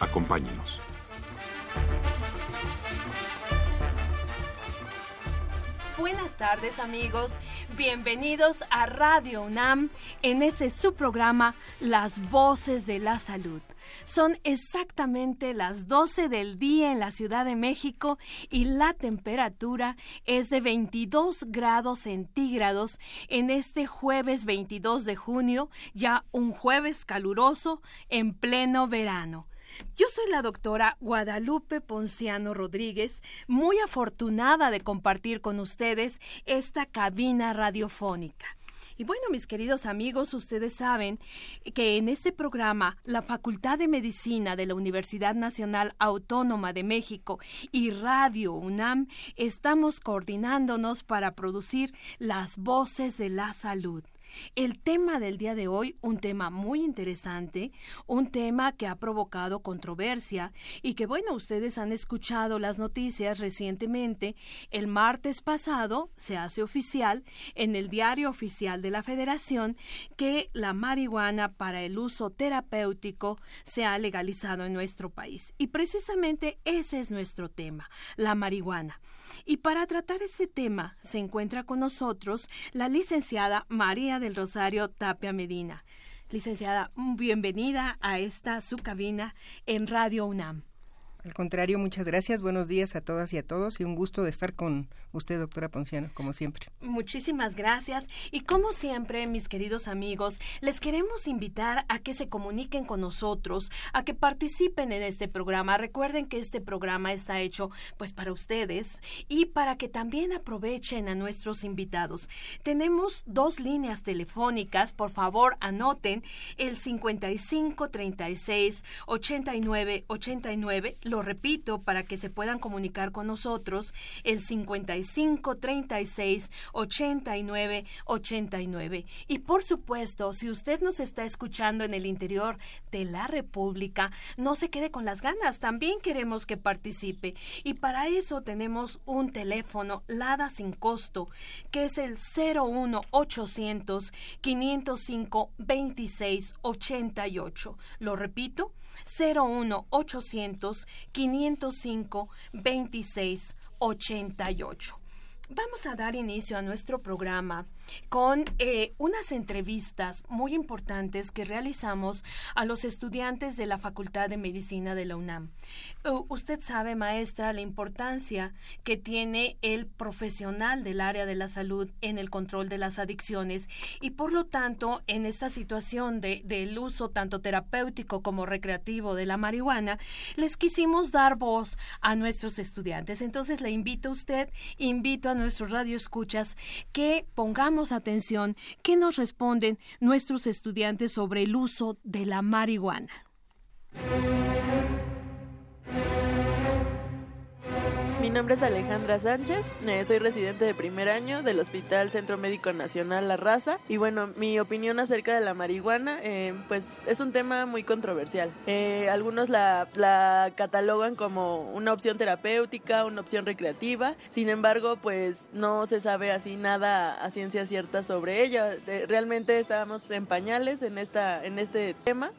Acompáñenos. Buenas tardes amigos, bienvenidos a Radio UNAM en ese su programa Las Voces de la Salud. Son exactamente las 12 del día en la Ciudad de México y la temperatura es de 22 grados centígrados en este jueves 22 de junio, ya un jueves caluroso en pleno verano. Yo soy la doctora Guadalupe Ponciano Rodríguez, muy afortunada de compartir con ustedes esta cabina radiofónica. Y bueno, mis queridos amigos, ustedes saben que en este programa la Facultad de Medicina de la Universidad Nacional Autónoma de México y Radio UNAM estamos coordinándonos para producir las voces de la salud. El tema del día de hoy, un tema muy interesante, un tema que ha provocado controversia y que, bueno, ustedes han escuchado las noticias recientemente. El martes pasado se hace oficial en el diario oficial de la Federación que la marihuana para el uso terapéutico se ha legalizado en nuestro país. Y precisamente ese es nuestro tema, la marihuana. Y para tratar ese tema se encuentra con nosotros la licenciada María del Rosario Tapia Medina. Licenciada, bienvenida a esta su cabina en Radio UNAM. Al contrario, muchas gracias. Buenos días a todas y a todos y un gusto de estar con usted, doctora Ponciano, como siempre. Muchísimas gracias. Y como siempre, mis queridos amigos, les queremos invitar a que se comuniquen con nosotros, a que participen en este programa. Recuerden que este programa está hecho pues para ustedes y para que también aprovechen a nuestros invitados. Tenemos dos líneas telefónicas, por favor, anoten el 55 36 89 89 lo repito para que se puedan comunicar con nosotros, el 55 36 89 89. Y por supuesto, si usted nos está escuchando en el interior de la República, no se quede con las ganas, también queremos que participe. Y para eso tenemos un teléfono LADA sin costo, que es el 01 800 505 26 88. Lo repito, 01 800 505 26 88. 88. Vamos a dar inicio a nuestro programa con eh, unas entrevistas muy importantes que realizamos a los estudiantes de la Facultad de Medicina de la UNAM. usted sabe, maestra, la importancia que tiene el profesional del área de la salud en el control de las adicciones y por lo tanto en esta situación de, del uso tanto terapéutico como recreativo de la marihuana, les quisimos dar voz a nuestros estudiantes. Entonces le invito a usted, invito a nuestros radioescuchas que pongamos atención qué nos responden nuestros estudiantes sobre el uso de la marihuana. Mi nombre es Alejandra Sánchez, eh, soy residente de primer año del Hospital Centro Médico Nacional La Raza y bueno, mi opinión acerca de la marihuana eh, pues es un tema muy controversial. Eh, algunos la, la, catalogan como una opción terapéutica, una opción recreativa, sin embargo pues no se sabe así nada a ciencia cierta sobre ella. realmente estábamos en pañales en, esta, en este tema,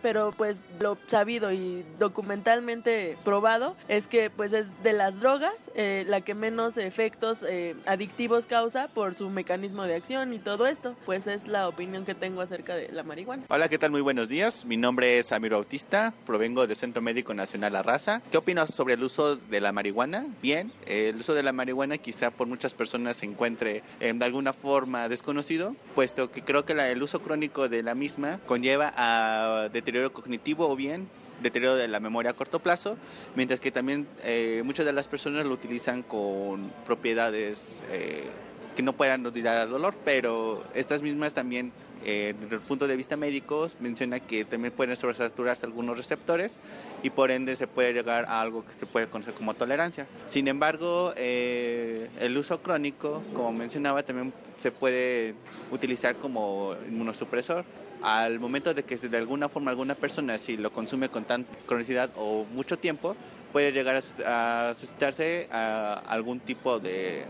pero pues lo sabido y documentalmente probado es que pues es de las drogas eh, la que menos efectos eh, adictivos causa por su mecanismo de acción y todo esto. Pues es la opinión que tengo acerca de la marihuana. Hola, ¿qué tal? Muy buenos días. Mi nombre es Amiro Bautista, provengo del Centro Médico Nacional La Raza. ¿Qué opinas sobre el uso de la marihuana? Bien, el uso de la marihuana quizá por muchas personas se encuentre eh, de alguna forma desconocido, puesto que creo que el uso crónico de la misma conlleva a deterioro cognitivo o bien deterioro de la memoria a corto plazo, mientras que también eh, muchas de las personas lo utilizan con propiedades eh, que no puedan olvidar al dolor, pero estas mismas también eh, desde el punto de vista médico, menciona que también pueden sobresaturarse algunos receptores y por ende se puede llegar a algo que se puede conocer como tolerancia. Sin embargo, eh, el uso crónico, como mencionaba, también se puede utilizar como inmunosupresor al momento de que de alguna forma alguna persona si lo consume con tanta cronicidad o mucho tiempo puede llegar a, suscitarse algún tipo de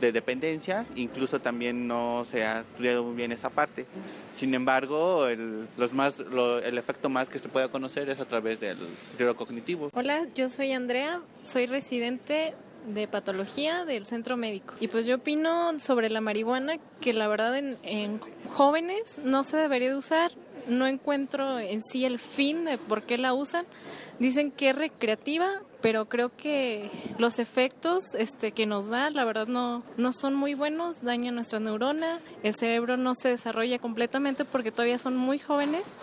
de dependencia, incluso también no se ha estudiado muy bien esa parte. Sin embargo, el, los más, el efecto más que se puede conocer es a través del deterioro cognitivo. Hola, yo soy Andrea, soy residente de patología del centro médico. Y pues yo opino sobre la marihuana que la verdad en, en jóvenes no se debería de usar. No encuentro en sí el fin de por qué la usan. Dicen que es recreativa, pero creo que los efectos este, que nos da, la verdad, no, no son muy buenos, dañan nuestra neurona, el cerebro no se desarrolla completamente porque todavía son muy jóvenes.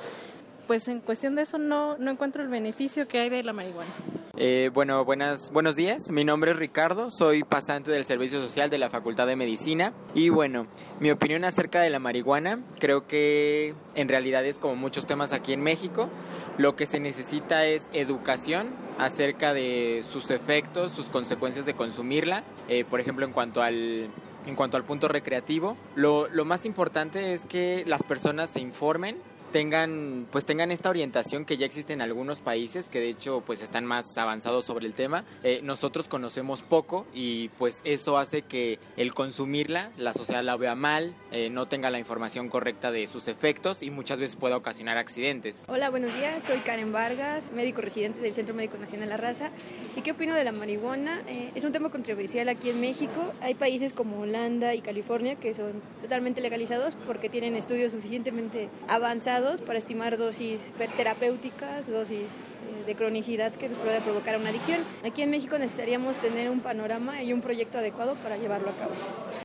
Pues en cuestión de eso no, no encuentro el beneficio que hay de la marihuana. Eh, bueno, buenas, buenos días. Mi nombre es Ricardo, soy pasante del Servicio Social de la Facultad de Medicina. Y bueno, mi opinión acerca de la marihuana, creo que en realidad es como muchos temas aquí en México. Lo que se necesita es educación acerca de sus efectos, sus consecuencias de consumirla. Eh, por ejemplo, en cuanto al en cuanto al punto recreativo, lo, lo más importante es que las personas se informen tengan pues tengan esta orientación que ya existe en algunos países que de hecho pues están más avanzados sobre el tema. Eh, nosotros conocemos poco y pues eso hace que el consumirla la sociedad la vea mal eh, no tenga la información correcta de sus efectos y muchas veces pueda ocasionar accidentes. Hola buenos días. Soy Karen Vargas médico residente del Centro Médico Nacional La Raza. Y qué opino de la marihuana eh, es un tema controversial aquí en México. Hay países como Holanda y California que son totalmente legalizados porque tienen estudios suficientemente avanzados para estimar dosis terapéuticas, dosis eh, de cronicidad que nos puede provocar una adicción. Aquí en México necesitaríamos tener un panorama y un proyecto adecuado para llevarlo a cabo.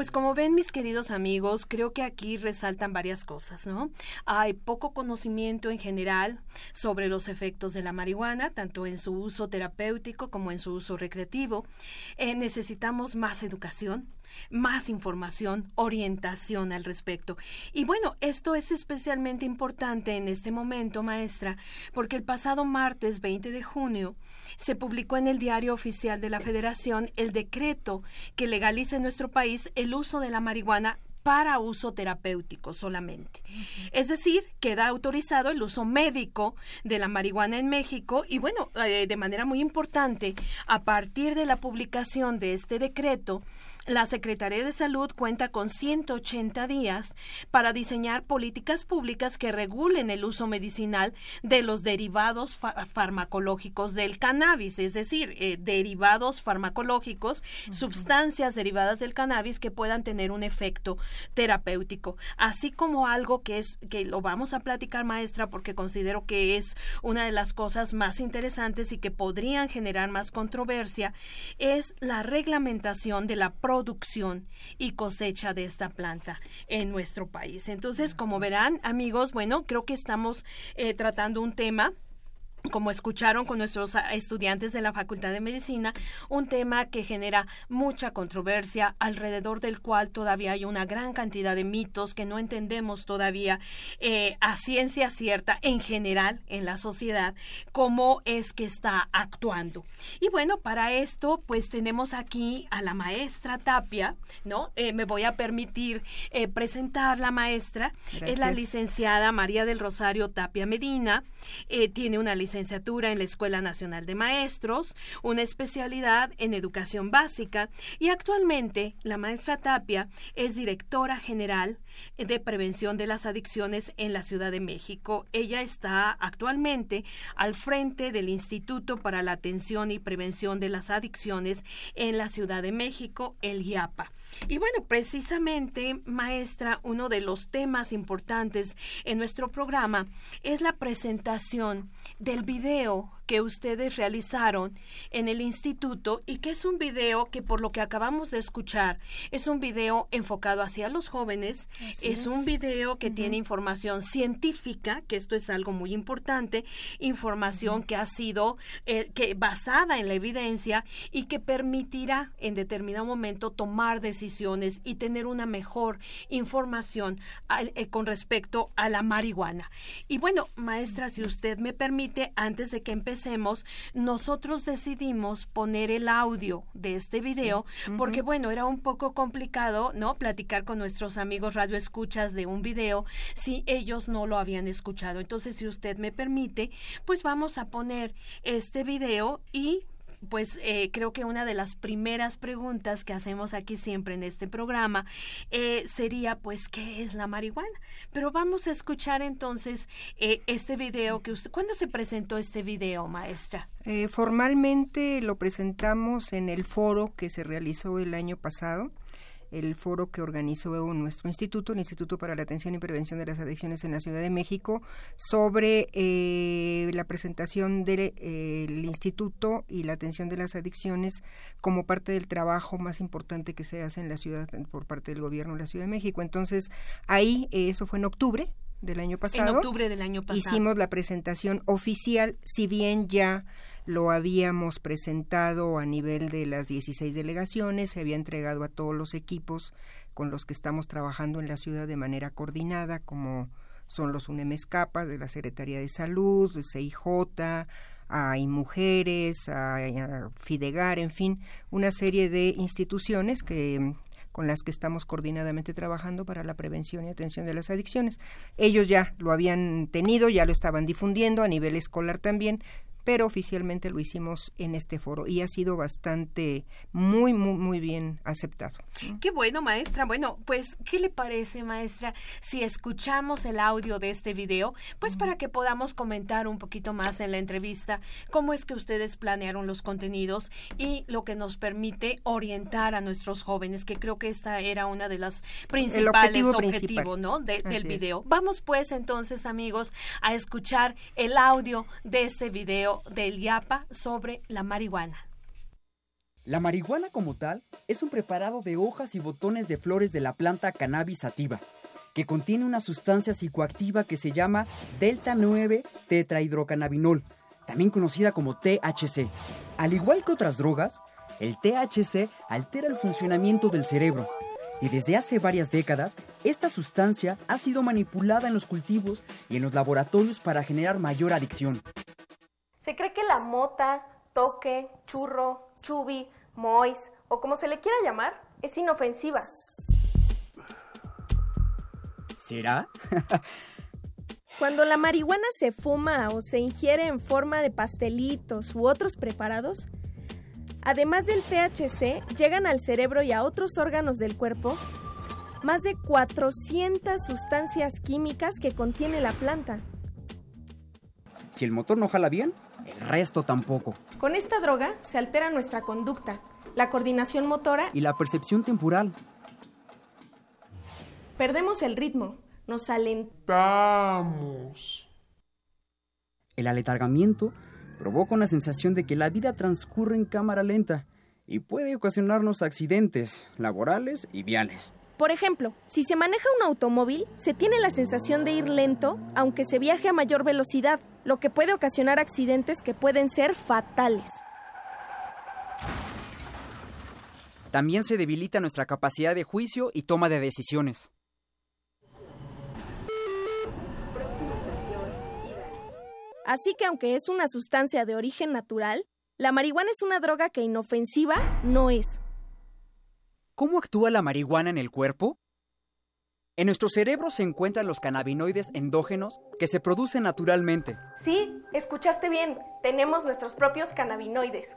Pues como ven mis queridos amigos, creo que aquí resaltan varias cosas, ¿no? Hay poco conocimiento en general sobre los efectos de la marihuana, tanto en su uso terapéutico como en su uso recreativo. Eh, necesitamos más educación, más información, orientación al respecto. Y bueno, esto es especialmente importante en este momento, maestra, porque el pasado martes 20 de junio se publicó en el Diario Oficial de la Federación el decreto que legaliza en nuestro país el uso de la marihuana para uso terapéutico solamente. Es decir, queda autorizado el uso médico de la marihuana en México y bueno, eh, de manera muy importante, a partir de la publicación de este decreto, la Secretaría de Salud cuenta con 180 días para diseñar políticas públicas que regulen el uso medicinal de los derivados farmacológicos del cannabis, es decir, eh, derivados farmacológicos, sustancias derivadas del cannabis que puedan tener un efecto terapéutico, así como algo que es que lo vamos a platicar maestra porque considero que es una de las cosas más interesantes y que podrían generar más controversia es la reglamentación de la producción y cosecha de esta planta en nuestro país. Entonces, como verán, amigos, bueno, creo que estamos eh, tratando un tema como escucharon con nuestros ah, estudiantes de la Facultad de Medicina, un tema que genera mucha controversia, alrededor del cual todavía hay una gran cantidad de mitos que no entendemos todavía eh, a ciencia cierta en general en la sociedad, cómo es que está actuando. Y bueno, para esto, pues tenemos aquí a la maestra Tapia, ¿no? Eh, me voy a permitir eh, presentar la maestra. Es la licenciada María del Rosario Tapia Medina, tiene una licenciatura licenciatura en la Escuela Nacional de Maestros, una especialidad en educación básica y actualmente la maestra Tapia es directora general de prevención de las adicciones en la Ciudad de México. Ella está actualmente al frente del Instituto para la Atención y Prevención de las Adicciones en la Ciudad de México, el IAPA. Y bueno, precisamente, maestra, uno de los temas importantes en nuestro programa es la presentación del video que ustedes realizaron en el instituto y que es un video que por lo que acabamos de escuchar es un video enfocado hacia los jóvenes, es, un video que tiene información científica, que esto es algo muy importante, información que ha sido eh, que basada en la evidencia y que permitirá en determinado momento tomar decisiones y tener una mejor información eh, con respecto a la marihuana. Y bueno, maestra, si usted me permite, antes de que empecemos, nosotros decidimos poner el audio de este video porque bueno, era un poco complicado, ¿no? Platicar con nuestros amigos radioescuchas de un video si ellos no lo habían escuchado. Entonces, si usted me permite, pues vamos a poner este video y pues eh, creo que una de las primeras preguntas que hacemos aquí siempre en este programa eh, sería pues qué es la marihuana pero vamos a escuchar entonces eh, este video que usted ¿cuándo se presentó este video maestra? formalmente lo presentamos en el foro que se realizó el año pasado el foro que organizó nuestro instituto, el Instituto para la Atención y Prevención de las Adicciones en la Ciudad de México, sobre eh, la presentación del eh, instituto y la atención de las adicciones como parte del trabajo más importante que se hace en la ciudad por parte del gobierno de la Ciudad de México. Entonces, ahí, eh, eso fue en octubre del año pasado. En octubre del año pasado. Hicimos la presentación oficial, si bien ya lo habíamos presentado a nivel de las 16 delegaciones, se había entregado a todos los equipos con los que estamos trabajando en la ciudad de manera coordinada, como son los UNEMESCAPA de la Secretaría de Salud, de CIJ, hay mujeres, a Fidegar, en fin, una serie de instituciones que con las que estamos coordinadamente trabajando para la prevención y atención de las adicciones. Ellos ya lo habían tenido, ya lo estaban difundiendo a nivel escolar también, pero oficialmente lo hicimos en este foro y ha sido bastante muy muy muy bien aceptado. Qué bueno, maestra. Bueno, pues ¿qué le parece, maestra, si escuchamos el audio de este video, pues para que podamos comentar un poquito más en la entrevista cómo es que ustedes planearon los contenidos y lo que nos permite orientar a nuestros jóvenes, que creo que esta era una de las principales objetivos, ¿no? del video. Vamos pues entonces, amigos, a escuchar el audio de este video del IAPA sobre la marihuana. La marihuana como tal es un preparado de hojas y botones de flores de la planta cannabis sativa, que contiene una sustancia psicoactiva que se llama delta 9 tetrahidrocannabinol, también conocida como THC. Al igual que otras drogas, el THC altera el funcionamiento del cerebro y desde hace varias décadas esta sustancia ha sido manipulada en los cultivos y en los laboratorios para generar mayor adicción. Se cree que la mota, toque, churro, chubi, mois o como se le quiera llamar, es inofensiva. ¿Será? Cuando la marihuana se fuma o se ingiere en forma de pastelitos u otros preparados, además del THC, llegan al cerebro y a otros órganos del cuerpo más de 400 sustancias químicas que contiene la planta. Si el motor no jala bien, el resto tampoco. Con esta droga se altera nuestra conducta, la coordinación motora y la percepción temporal. Perdemos el ritmo, nos alentamos. El aletargamiento provoca una sensación de que la vida transcurre en cámara lenta y puede ocasionarnos accidentes laborales y viales. Por ejemplo, si se maneja un automóvil, se tiene la sensación de ir lento, aunque se viaje a mayor velocidad, lo que puede ocasionar accidentes que pueden ser fatales. También se debilita nuestra capacidad de juicio y toma de decisiones. Así que aunque es una sustancia de origen natural, la marihuana es una droga que inofensiva no es. ¿Cómo actúa la marihuana en el cuerpo? En nuestro cerebro se encuentran los cannabinoides endógenos que se producen naturalmente. Sí, escuchaste bien. Tenemos nuestros propios cannabinoides.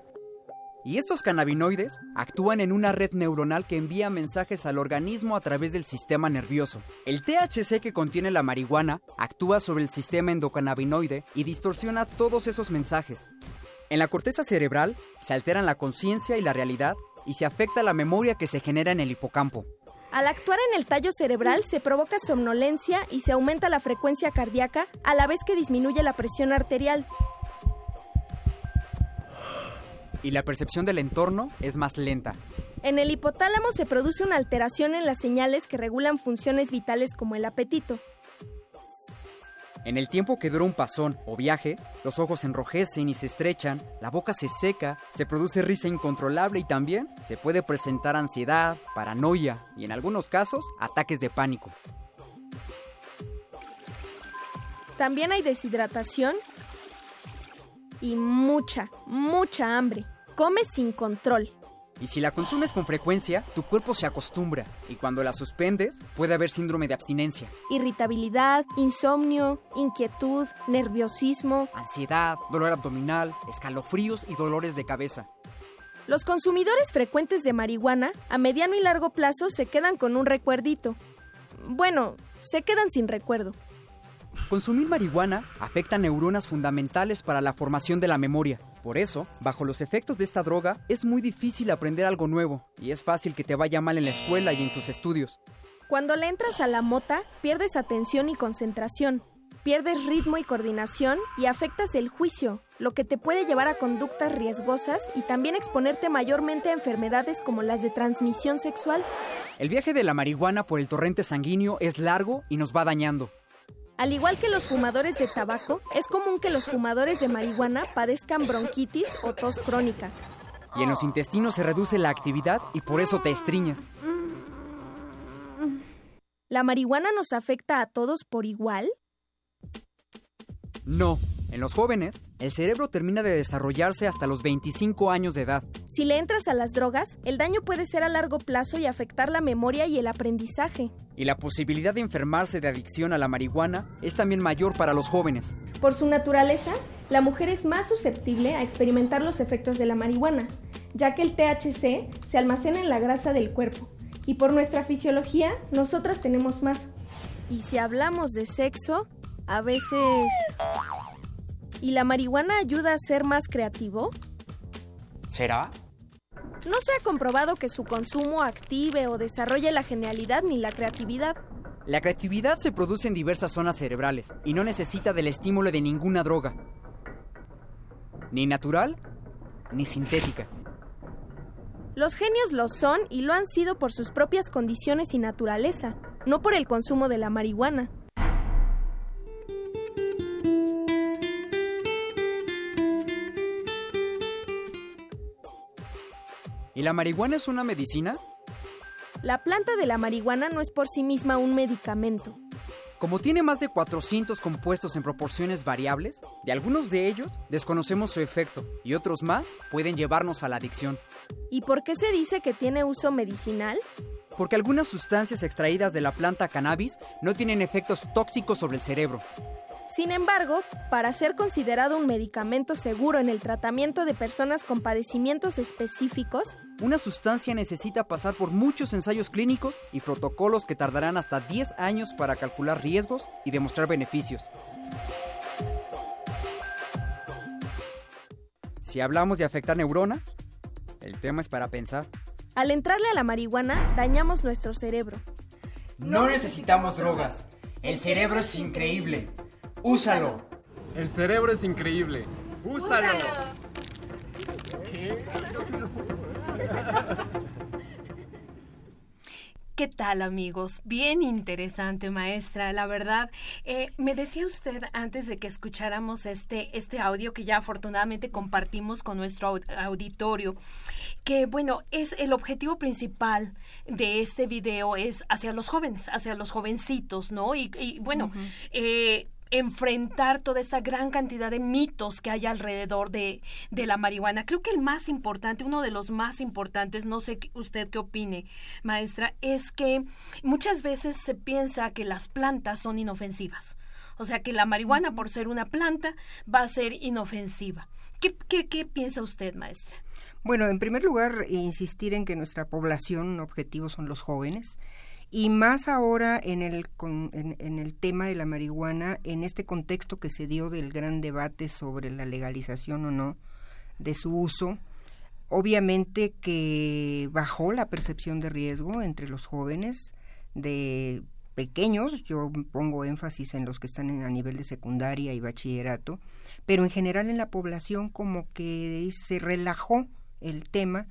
Y estos cannabinoides actúan en una red neuronal que envía mensajes al organismo a través del sistema nervioso. El THC que contiene la marihuana actúa sobre el sistema endocannabinoide y distorsiona todos esos mensajes. En la corteza cerebral se alteran la conciencia y la realidad y se afecta la memoria que se genera en el hipocampo. Al actuar en el tallo cerebral se provoca somnolencia y se aumenta la frecuencia cardíaca a la vez que disminuye la presión arterial. y la percepción del entorno es más lenta. En el hipotálamo se produce una alteración en las señales que regulan funciones vitales como el apetito. En el tiempo que dura un pasón o viaje, los ojos enrojecen y se estrechan, la boca se seca, se produce risa incontrolable y también se puede presentar ansiedad, paranoia y en algunos casos ataques de pánico. También hay deshidratación y mucha, mucha hambre. Come sin control. Y si la consumes con frecuencia, tu cuerpo se acostumbra y cuando la suspendes puede haber síndrome de abstinencia, Irritabilidad, insomnio, inquietud, nerviosismo. ansiedad, dolor abdominal, escalofríos y dolores de cabeza. Los consumidores frecuentes de marihuana a mediano y largo plazo se quedan con un recuerdito. Bueno, se quedan sin recuerdo. Consumir marihuana afecta neuronas fundamentales para la formación de la memoria. Por eso, bajo los efectos de esta droga, es muy difícil aprender algo nuevo y es fácil que te vaya mal en la escuela y en tus estudios. Cuando le entras a la mota, pierdes atención y concentración, pierdes ritmo y coordinación y afectas el juicio, lo que te puede llevar a conductas riesgosas y también exponerte mayormente a enfermedades como las de transmisión sexual. El viaje de la marihuana por el torrente sanguíneo es largo y nos va dañando. Al igual que los fumadores de tabaco, es común que los fumadores de marihuana padezcan bronquitis o tos crónica. Y en los intestinos se reduce la actividad y por eso te estriñas. ¿La marihuana nos afecta a todos por igual? No. En los jóvenes, el cerebro termina de desarrollarse hasta los 25 años de edad. Si le entras a las drogas, el daño puede ser a largo plazo y afectar la memoria y el aprendizaje. Y la posibilidad de enfermarse de adicción a la marihuana es también mayor para los jóvenes. Por su naturaleza, la mujer es más susceptible a experimentar los efectos de la marihuana, ya que el THC se almacena en la grasa del cuerpo. Y por nuestra fisiología, nosotras tenemos más. Y si hablamos de sexo, a veces... ¿Y la marihuana ayuda a ser más creativo? ¿Será? No se ha comprobado que su consumo active o desarrolle la genialidad ni la creatividad. La creatividad se produce en diversas zonas cerebrales y no necesita del estímulo de ninguna droga. Ni natural, ni sintética. Los genios lo son y lo han sido por sus propias condiciones y naturaleza, no por el consumo de la marihuana. ¿Y la marihuana es una medicina? La planta de la marihuana no es por sí misma un medicamento. Como tiene más de 400 compuestos en proporciones variables, de algunos de ellos desconocemos su efecto y otros más pueden llevarnos a la adicción. ¿Y por qué se dice que tiene uso medicinal? Porque algunas sustancias extraídas de la planta cannabis no tienen efectos tóxicos sobre el cerebro. Sin embargo, para ser considerado un medicamento seguro en el tratamiento de personas con padecimientos específicos, Una sustancia necesita pasar por muchos ensayos clínicos y protocolos que tardarán hasta 10 años para calcular riesgos y demostrar beneficios. Si hablamos de afectar neuronas, el tema es para pensar. al entrarle a la marihuana, dañamos nuestro cerebro. No necesitamos drogas. El cerebro es increíble. Úsalo. El cerebro es increíble. ¡Úsalo! ¿Qué tal amigos? Bien interesante maestra, la verdad. Eh, me decía usted antes de que escucháramos este, este audio que ya afortunadamente compartimos con nuestro au- auditorio, que bueno, es el objetivo principal de este video es hacia los jóvenes, hacia los jovencitos, ¿no? Y, y, bueno, eh, enfrentar toda esta gran cantidad de mitos que hay alrededor de, de la marihuana. Creo que el más importante, uno de los más importantes, no sé usted qué opine, maestra, es que muchas veces se piensa que las plantas son inofensivas. O sea, que la marihuana, por ser una planta, va a ser inofensiva. ¿Qué, qué, qué piensa usted, maestra? Bueno, en primer lugar, insistir en que nuestra población objetivo son los jóvenes y más ahora en el, con- en, el tema de la marihuana, en este contexto que se dio del gran debate sobre la legalización o no de su uso, obviamente que bajó la percepción de riesgo entre los jóvenes de pequeños, yo pongo énfasis en los que están en, a nivel de secundaria y bachillerato, pero en general en la población como que se relajó el tema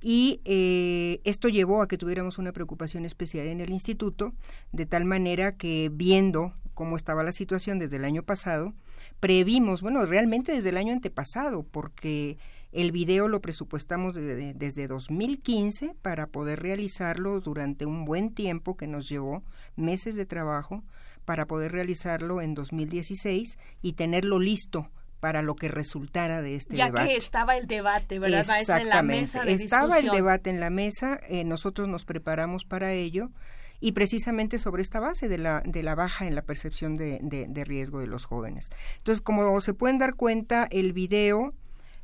y eh, esto llevó a que tuviéramos una preocupación especial en el instituto, de tal manera que viendo cómo estaba la situación desde el año pasado, previmos, bueno, realmente desde el año antepasado, porque el video lo presupuestamos desde 2015 para poder realizarlo durante un buen tiempo que nos llevó meses de trabajo para poder realizarlo en 2016 y tenerlo listo para lo que resultara de este ya debate. Ya que estaba el debate, ¿verdad? En la mesa de estaba el debate en la mesa, eh, nosotros nos preparamos para ello y precisamente sobre esta base de la, de la baja en la percepción de, de, riesgo de los jóvenes. Entonces, como se pueden dar cuenta, el video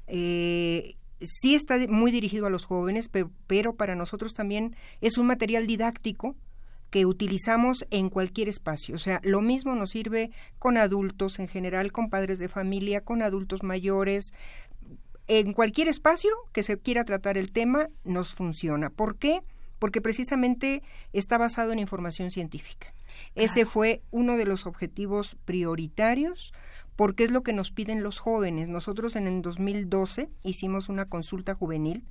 eh, sí está muy dirigido a los jóvenes, pero, pero para nosotros también es un material didáctico que utilizamos en cualquier espacio. O sea, lo mismo nos sirve con adultos en general, con padres de familia, con adultos mayores. En cualquier espacio que se quiera tratar el tema, nos funciona. ¿Por qué? Porque precisamente está basado en información científica. Ese fue uno de los objetivos prioritarios porque es lo que nos piden los jóvenes. Nosotros en el 2012 hicimos una consulta juvenil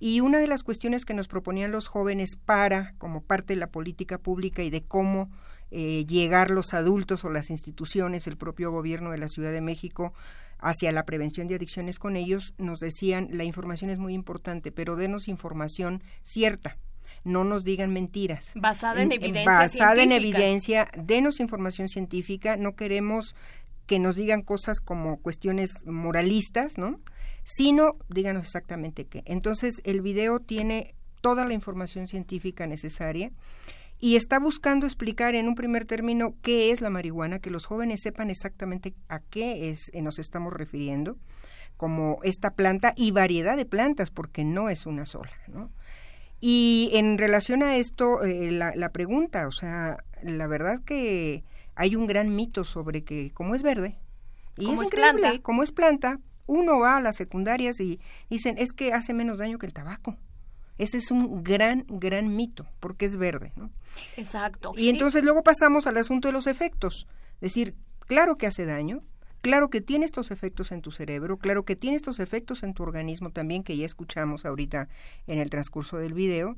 y una de las cuestiones que nos proponían los jóvenes para, como parte de la política pública y de cómo eh, llegar los adultos o las instituciones, el propio gobierno de la Ciudad de México, hacia la prevención de adicciones con ellos, nos decían, la información es muy importante, pero denos información cierta, no nos digan mentiras. Basada en evidencia. Basada en evidencia, denos información científica, no queremos que nos digan cosas como cuestiones moralistas, ¿no? Sino díganos exactamente qué. Entonces, el video tiene toda la información científica necesaria y está buscando explicar en un primer término qué es la marihuana, que los jóvenes sepan exactamente a qué es, eh, nos estamos refiriendo, como esta planta y variedad de plantas, porque no es una sola, ¿no? Y en relación a esto, eh, la, la, pregunta, o sea, la verdad que hay un gran mito sobre que como es verde, y es, increíble, como es planta, uno va a las secundarias y dicen, es que hace menos daño que el tabaco. Ese es un gran, gran mito, porque es verde. ¿no? Exacto. Y entonces luego pasamos al asunto de los efectos. Decir, claro que hace daño, claro que tiene estos efectos en tu cerebro, claro que tiene estos efectos en tu organismo también, que ya escuchamos ahorita en el transcurso del video,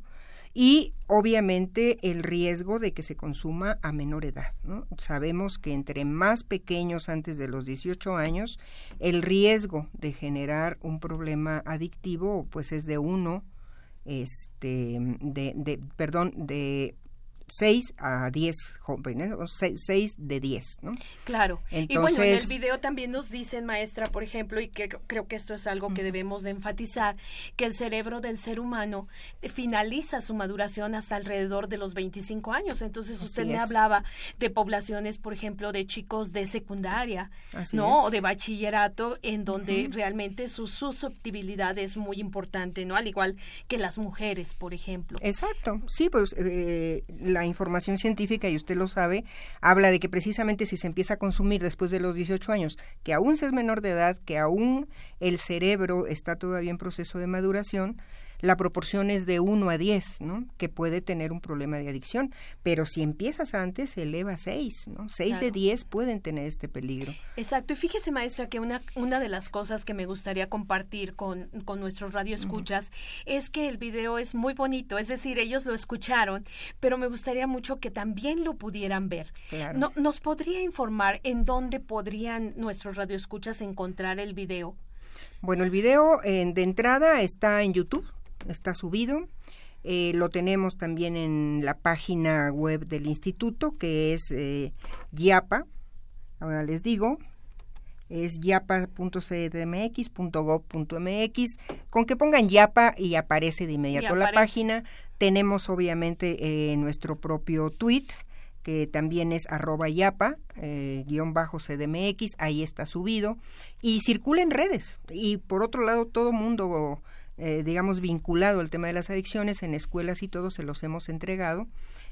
y obviamente el riesgo de que se consuma a menor edad. ¿no? Sabemos que entre más pequeños antes de los 18 años, el riesgo de generar un problema adictivo pues es de uno este de, de perdón de 6 a 10 jóvenes, 6 de 10, ¿no? Claro. y bueno, en el video también nos dicen, maestra, por ejemplo, y que creo que esto es algo que debemos de enfatizar, que el cerebro del ser humano finaliza su maduración hasta alrededor de los 25 años. Entonces, usted me hablaba de poblaciones, por ejemplo, de chicos de secundaria, ¿no? O de bachillerato, en donde realmente su susceptibilidad es muy importante, ¿no? Al igual que las mujeres, por ejemplo. Exacto. Sí, pues eh, la información científica, y usted lo sabe, habla de que precisamente si se empieza a consumir después de los 18 años, que aún se es menor de edad, que aún el cerebro está todavía en proceso de maduración, la proporción es de 1 a 10, ¿no? Que puede tener un problema de adicción, pero si empiezas antes se eleva a 6, ¿no? 6 de 10 pueden tener este peligro. Exacto, y fíjese maestra que una, una de las cosas que me gustaría compartir con, con nuestros radioescuchas es que el video es muy bonito, es decir, ellos lo escucharon, pero me gustaría mucho que también lo pudieran ver. No, ¿Nos podría informar en dónde podrían nuestros radioescuchas encontrar el video? Bueno, el video de entrada está en YouTube, está subido. Eh, lo tenemos también en la página web del instituto, que es eh, YAPA. Ahora les digo, es yapa.cdmx.gov.mx. Con que pongan YAPA y aparece de inmediato la página. Tenemos obviamente eh, nuestro propio tweet, que también es arroba yapa, eh, guion bajo CDMX, ahí está subido. Y circula en redes. Y por otro lado, todo mundo eh, digamos, vinculado al tema de las adicciones, en escuelas y todo se los hemos entregado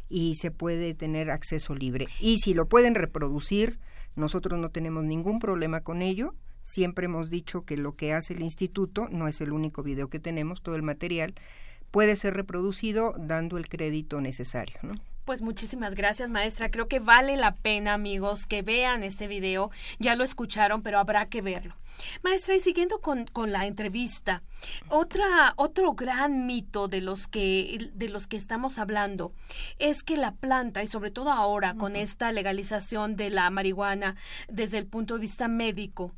y se puede tener acceso libre. Y si lo pueden reproducir, nosotros no tenemos ningún problema con ello. Siempre hemos dicho que lo que hace el instituto no es el único video que tenemos, todo el material puede ser reproducido dando el crédito necesario. ¿no? Pues muchísimas gracias, maestra. Creo que vale la pena, amigos, que vean este video. Ya lo escucharon, pero habrá que verlo. Maestra, y siguiendo con, con, la entrevista, otra, otro gran mito de los, que, de los que estamos hablando es que la planta, y sobre todo ahora con esta legalización de la marihuana desde el punto de vista médico,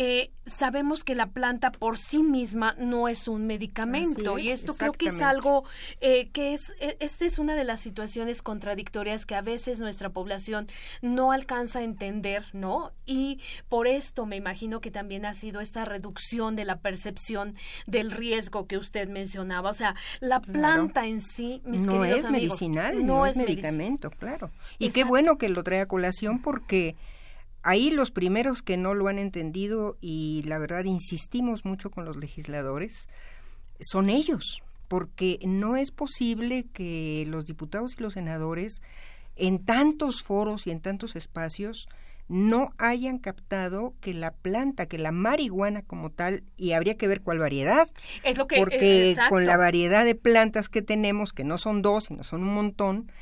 eh, sabemos que la planta por sí misma no es un medicamento. Y esto creo que es algo eh, que es e, esta es una de las situaciones contradictorias que a veces nuestra población no alcanza a entender no y por esto me imagino que también ha sido esta reducción de la percepción del riesgo que usted mencionaba. O sea la planta en sí mis no queridos es amigos, medicinal no, es, medicamento claro. Y qué bueno que lo trae a colación porque ahí los primeros que no lo han entendido y la verdad insistimos mucho con los legisladores son ellos, porque no es posible que los diputados y los senadores en tantos foros y en tantos espacios no hayan captado que la planta, que la marihuana como tal, y habría que ver cuál variedad, es lo que, porque con la variedad de plantas que tenemos, que no son dos, sino son un montón,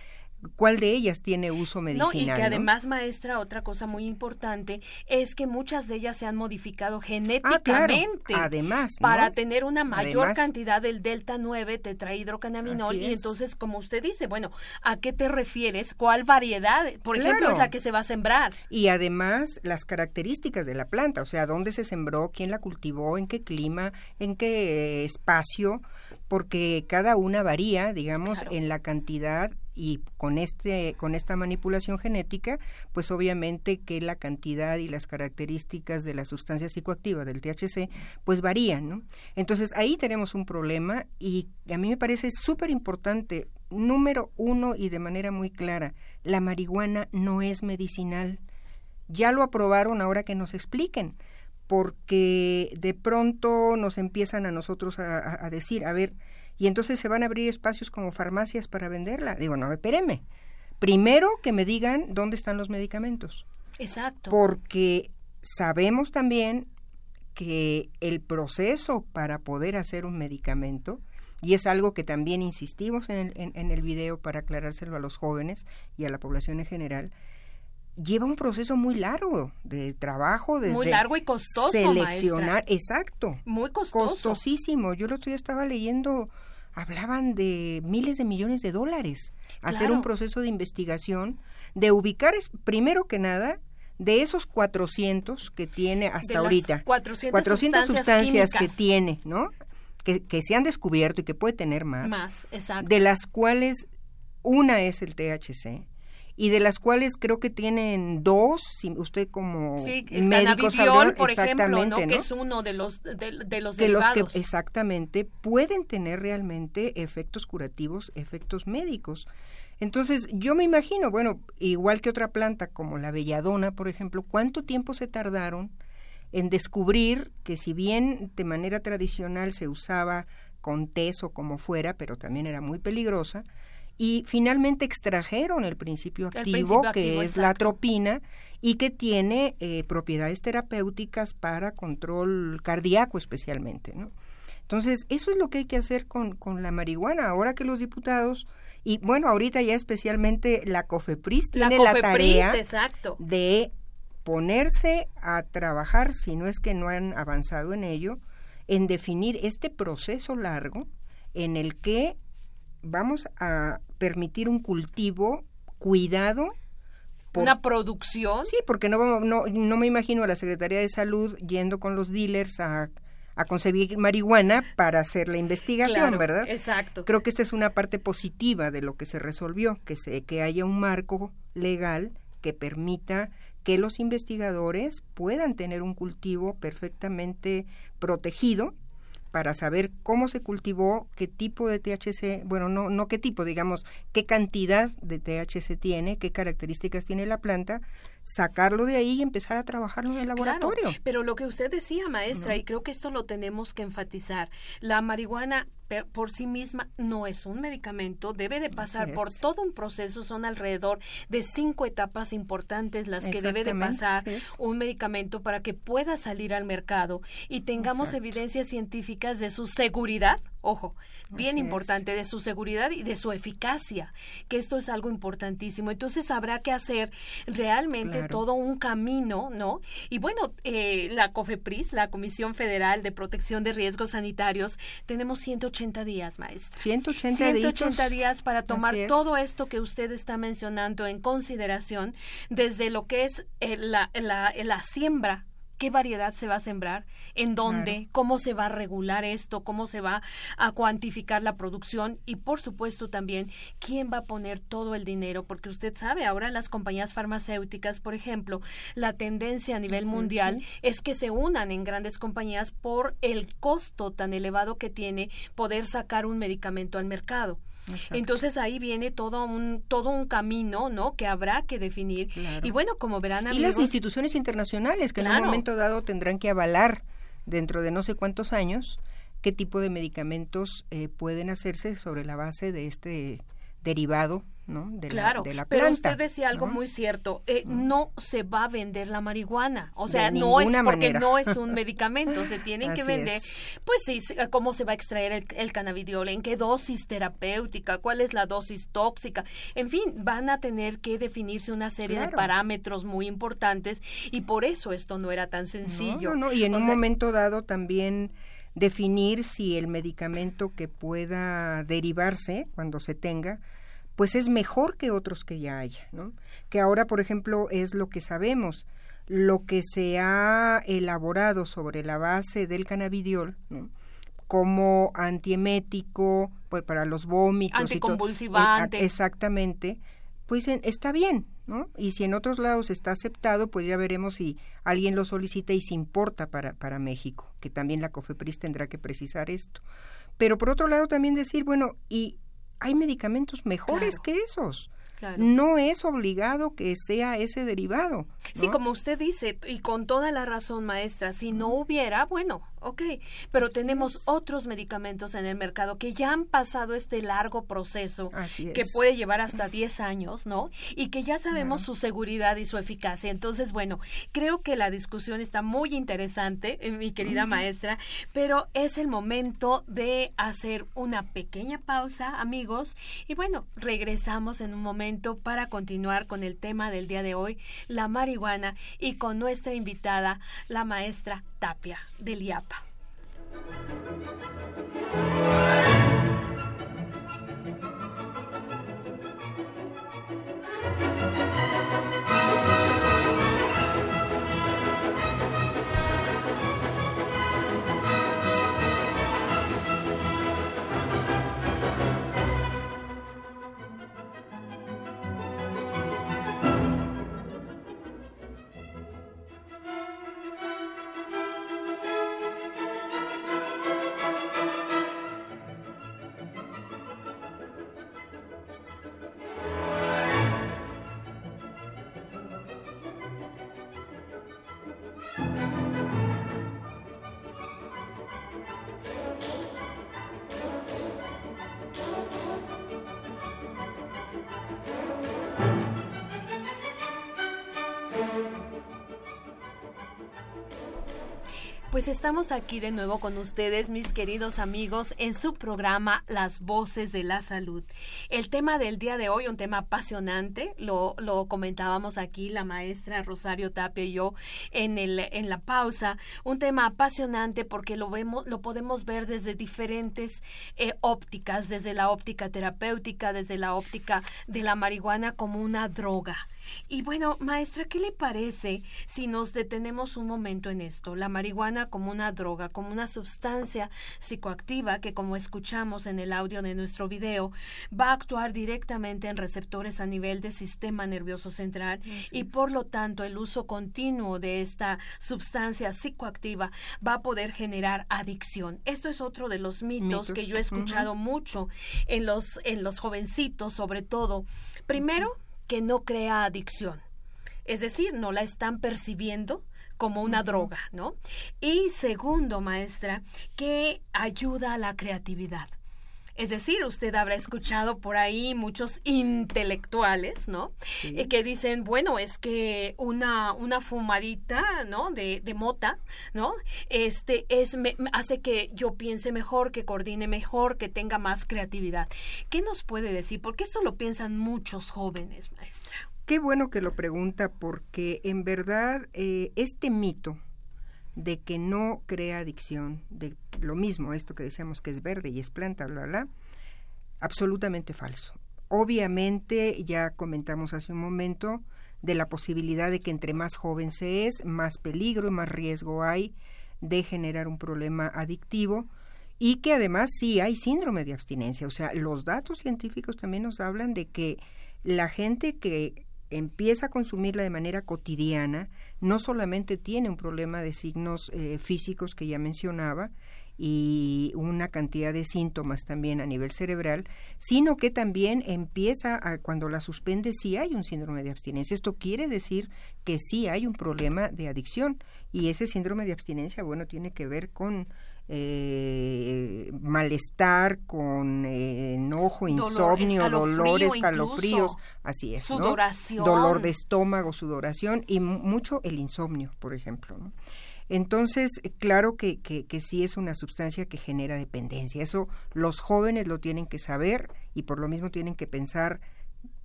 cuál de ellas tiene uso medicinal. No, y que además, maestra, otra cosa muy importante es que muchas de ellas se han modificado genéticamente. Ah, además. Para tener una mayor cantidad del delta 9 tetrahidrocannabinol. Y entonces, como usted dice, bueno, ¿a qué te refieres? ¿Cuál variedad? Por ejemplo, es la que se va a sembrar. Y además, las características de la planta, o sea, dónde se sembró, quién la cultivó, en qué clima, en qué espacio porque cada una varía, digamos, en la cantidad y con este con esta manipulación genética, pues obviamente que la cantidad y las características de la sustancia psicoactiva del THC pues varían, ¿no? Entonces ahí tenemos un problema y a mí me parece súper importante, número uno y de manera muy clara, la marihuana no es medicinal. Ya lo aprobaron ahora que nos expliquen porque de pronto nos empiezan a nosotros a, decir, a ver, y entonces se van a abrir espacios como farmacias para venderla. Digo, no, espéreme. Primero que me digan dónde están los medicamentos. Exacto. Porque sabemos también que el proceso para poder hacer un medicamento, y es algo que también insistimos en el, en el video para aclarárselo a los jóvenes y a la población en general, lleva un proceso muy largo de trabajo desde muy largo y costoso seleccionar exacto muy costoso costosísimo yo el otro día estaba leyendo hablaban de miles de millones de dólares hacer un proceso de investigación de ubicar primero que nada de esos 400 que tiene hasta ahorita 400, sustancias, que tiene no que, que se han descubierto y que puede tener más. Más exacto. De las cuales una es el THC y de las cuales creo que tienen dos, si usted como sí, el médico por ejemplo, ¿no? que es uno de los de, de los de los que exactamente pueden tener realmente efectos curativos, efectos médicos. Entonces, yo me imagino, bueno, igual que otra planta como la belladona, por ejemplo, ¿cuánto tiempo se tardaron en descubrir que si bien de manera tradicional se usaba con tés o como fuera, pero también era muy peligrosa, y finalmente extrajeron el principio activo, que es la atropina y que tiene eh, propiedades terapéuticas para control cardíaco especialmente. ¿no? Entonces, eso es lo que hay que hacer con, con la marihuana. Ahora que los diputados, y bueno, ahorita ya especialmente la COFEPRIS tiene la, tarea de ponerse a trabajar, si no es que no han avanzado en ello, en definir este proceso largo en el que vamos a permitir un cultivo cuidado. Una producción. Sí, porque no, no, no me imagino a la Secretaría de Salud yendo con los dealers a, a conseguir marihuana para hacer la investigación, ¿verdad? Exacto. Creo que esta es una parte positiva de lo que se resolvió, que, se, que haya un marco legal que permita que los investigadores puedan tener un cultivo perfectamente protegido para saber cómo se cultivó, qué tipo de THC, bueno, no, no qué tipo, digamos, qué cantidad de THC tiene, qué características tiene la planta, sacarlo de ahí y empezar a trabajarlo en el laboratorio. pero lo que usted decía, maestra, y creo que esto lo tenemos que enfatizar, la marihuana por sí misma no es un medicamento, debe de pasar por todo un proceso, son alrededor de cinco etapas importantes las que debe de pasar un medicamento para que pueda salir al mercado y tengamos evidencias científicas de su seguridad Ojo, bien importante, de su seguridad y de su eficacia, que esto es algo importantísimo. Entonces habrá que hacer realmente todo un camino, ¿no? Y bueno, eh, la COFEPRIS, la Comisión Federal de Protección de Riesgos Sanitarios, tenemos 180 días, maestra. 180, 180 días para tomar todo esto que usted está mencionando en consideración desde lo que es eh, la, la, la siembra qué variedad se va a sembrar, en dónde, cómo se va a regular esto, cómo se va a cuantificar la producción y por supuesto también quién va a poner todo el dinero, porque usted sabe, ahora las compañías farmacéuticas, por ejemplo, la tendencia a nivel mundial es que se unan en grandes compañías por el costo tan elevado que tiene poder sacar un medicamento al mercado. Entonces ahí viene todo un todo un camino, ¿no? Que habrá que definir. Y bueno, como verán amigos, y las instituciones internacionales que en un momento dado tendrán que avalar dentro de no sé cuántos años qué tipo de medicamentos eh, pueden hacerse sobre la base de este derivado ¿no? De claro, la, de la planta, pero usted decía algo muy cierto, eh, no se va a vender la marihuana, o sea, no es porque no es un medicamento, se tienen que vender, pues sí, cómo se va a extraer el, el, cannabidiol, en qué dosis terapéutica, cuál es la dosis tóxica, en fin, van a tener que definirse una serie de parámetros muy importantes y por eso esto no era tan sencillo. No, y en un momento dado también definir si el medicamento que pueda derivarse cuando se tenga pues es mejor que otros que ya haya, ¿no? Que ahora, por ejemplo, es lo que sabemos, lo que se ha elaborado sobre la base del cannabidiol, ¿no? como antiemético, pues para los vómitos. Anticonvulsivante. exactamente, pues está bien, ¿no? Y si en otros lados está aceptado, pues ya veremos si alguien lo solicita y se importa para, para México, que también la COFEPRIS tendrá que precisar esto. Pero por otro lado también decir, bueno, ¿y hay medicamentos mejores que esos. No es obligado que sea ese derivado. Sí, como usted dice, y con toda la razón, maestra, si no hubiera, bueno, ok, pero tenemos otros medicamentos en el mercado que ya han pasado este largo proceso que puede llevar hasta 10 años, ¿no? Y que ya sabemos su seguridad y su eficacia. Entonces, bueno, creo que la discusión está muy interesante, eh, mi querida maestra, pero es el momento de hacer una pequeña pausa, amigos, y bueno, regresamos en un momento para continuar con el tema del día de hoy, la marihuana, y con nuestra invitada, la maestra Tapia del IAPA. Pues estamos aquí de nuevo con ustedes, mis queridos amigos, en su programa Las Voces de la Salud. El tema del día de hoy, un tema apasionante, lo, lo comentábamos aquí la maestra Rosario Tapia y yo en, el, en la pausa, un tema apasionante porque lo, vemos, lo podemos ver desde diferentes eh, ópticas, desde la óptica terapéutica, desde la óptica de la marihuana como una droga y bueno, maestra, ¿qué le parece si nos detenemos un momento en esto? La marihuana como una droga, como una sustancia psicoactiva que, como escuchamos en el audio de nuestro video, va a actuar directamente en receptores a nivel del sistema nervioso central y por lo tanto el uso continuo de esta sustancia psicoactiva va a poder generar adicción. Esto es otro de los mitos, que yo he escuchado mucho en los, en los jovencitos, sobre todo. Primero, que no crea adicción. Es decir, no la están percibiendo como una droga, ¿no? Y segundo, maestra, que ayuda a la creatividad. Es decir, usted habrá escuchado por ahí muchos intelectuales, ¿no? Eh, que dicen, bueno, es que una, una fumadita, ¿no? De, de mota, ¿no? Este es me, hace que yo piense mejor, que coordine mejor, que tenga más creatividad. ¿Qué nos puede decir? Porque esto lo piensan muchos jóvenes, maestra. Qué bueno que lo pregunta porque en verdad eh, este mito de que no crea adicción, de lo mismo, esto que decíamos que es verde y es planta, bla, bla, absolutamente falso. Obviamente, ya comentamos hace un momento de la posibilidad de que entre más joven se es, más peligro y más riesgo hay de generar un problema adictivo y que además sí hay síndrome de abstinencia. O sea, los datos científicos también nos hablan de que la gente que empieza a consumirla de manera cotidiana, no solamente tiene un problema de signos eh, físicos que ya mencionaba y una cantidad de síntomas también a nivel cerebral, sino que también empieza a, cuando la suspende sí hay un síndrome de abstinencia. Esto quiere decir que sí hay un problema de adicción y ese síndrome de abstinencia, bueno, tiene que ver con eh, malestar, con eh, enojo, insomnio, dolor, escalofríos, así es, sudoración. dolor de estómago, sudoración y mucho el insomnio, por ejemplo. Entonces, claro que, que, que, sí es una sustancia que genera dependencia. Eso los jóvenes lo tienen que saber y por lo mismo tienen que pensar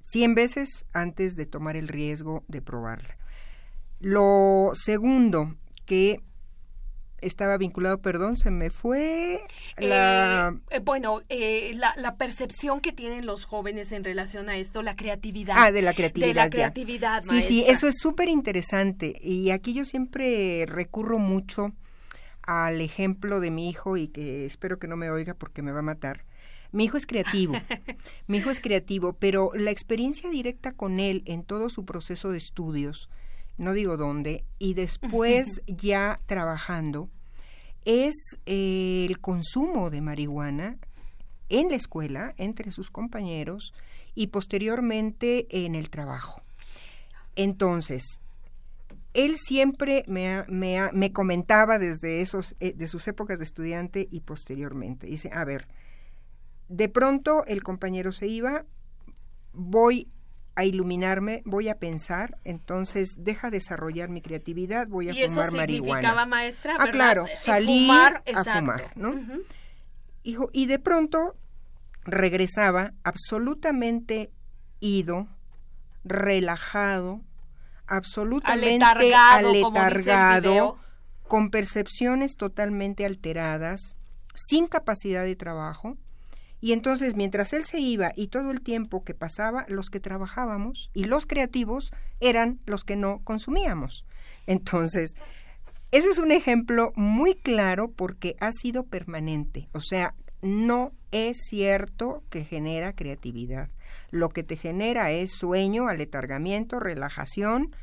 cien veces antes de tomar el riesgo de probarla. Lo segundo que estaba vinculado, perdón, se me fue la... Eh, eh, bueno, eh, la, la, percepción que tienen los jóvenes en relación a esto, la creatividad. Ah, de la creatividad. De la creatividad, Sí, sí, eso es súper interesante. Y aquí yo siempre recurro mucho al ejemplo de mi hijo y que espero que no me oiga porque me va a matar. Mi hijo es creativo, mi hijo es creativo, pero la experiencia directa con él en todo su proceso de estudios, no digo dónde, y después ya trabajando, es eh, el consumo de marihuana en la escuela, entre sus compañeros y posteriormente en el trabajo. Entonces, él siempre me, me, me comentaba desde esos, eh, de sus épocas de estudiante y posteriormente. Dice, a ver, de pronto el compañero se iba, voy a iluminarme, voy a pensar, entonces deja desarrollar mi creatividad, voy a ¿Y fumar eso marihuana. maestra, ah, claro, Eh, salí fumar, a fumar, ¿no? Hijo, y de pronto regresaba absolutamente ido, relajado, absolutamente Aletargado, aletargado, con percepciones totalmente alteradas, sin capacidad de trabajo. Y entonces, mientras él se iba y todo el tiempo que pasaba, los que trabajábamos y los creativos eran los que no consumíamos. Entonces, ese es un ejemplo muy claro porque ha sido permanente. O sea, no es cierto que genera creatividad. Lo que te genera es sueño, aletargamiento, relajación,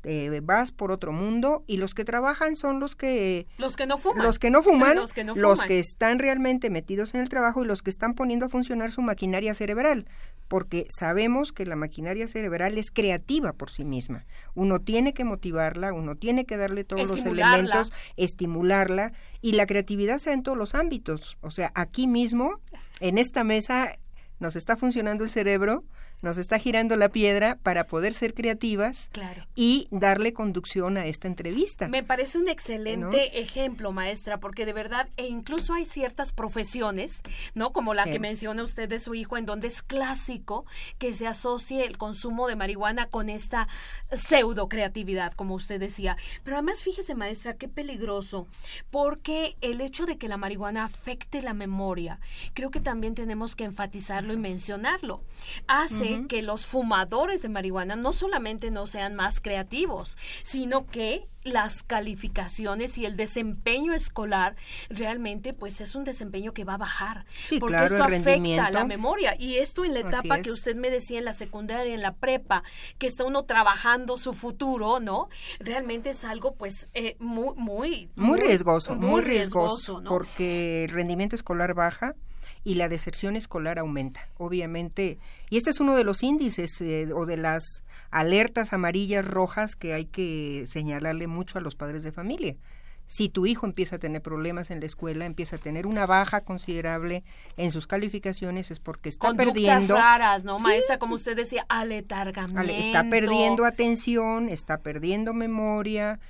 te vas por otro mundo y los que trabajan son los que Los que no fuman. los que no fuman, Los que no los fuman. que están realmente metidos en el trabajo y los que están poniendo a funcionar su maquinaria cerebral, porque sabemos que la maquinaria cerebral es creativa por sí misma. Uno tiene que motivarla, uno tiene que darle todos los elementos, estimularla y la creatividad sea en todos los ámbitos. O sea, aquí mismo, en esta mesa, nos está funcionando el cerebro, nos está girando la piedra para poder ser creativas Claro. y darle conducción a esta entrevista. Me parece un excelente ejemplo, maestra, porque de verdad, e incluso hay ciertas profesiones, ¿no? Como la Sí. que menciona usted de su hijo, en donde es clásico que se asocie el consumo de marihuana con esta pseudo creatividad, como usted decía. Pero además, fíjese, maestra, qué peligroso, porque el hecho de que la marihuana afecte la memoria, creo que también tenemos que enfatizarlo y mencionarlo. Hace que los fumadores de marihuana no solamente no sean más creativos, sino que las calificaciones y el desempeño escolar realmente pues es un desempeño que va a bajar. Sí, porque claro, esto afecta a la memoria. Y esto en la etapa que usted me decía en la secundaria en la prepa que está uno trabajando su futuro no realmente es algo pues eh, muy muy muy riesgoso, muy, riesgoso, riesgoso, ¿no? porque el rendimiento escolar baja y la deserción escolar aumenta, obviamente. Y este es uno de los índices eh, o de las alertas amarillas rojas que hay que señalarle mucho a los padres de familia. si tu hijo empieza a tener problemas en la escuela, empieza a tener una baja considerable en sus calificaciones, es porque está Conductas perdiendo. raras, ¿no, maestra? Como usted decía, aletargamiento. Está perdiendo atención, está perdiendo memoria,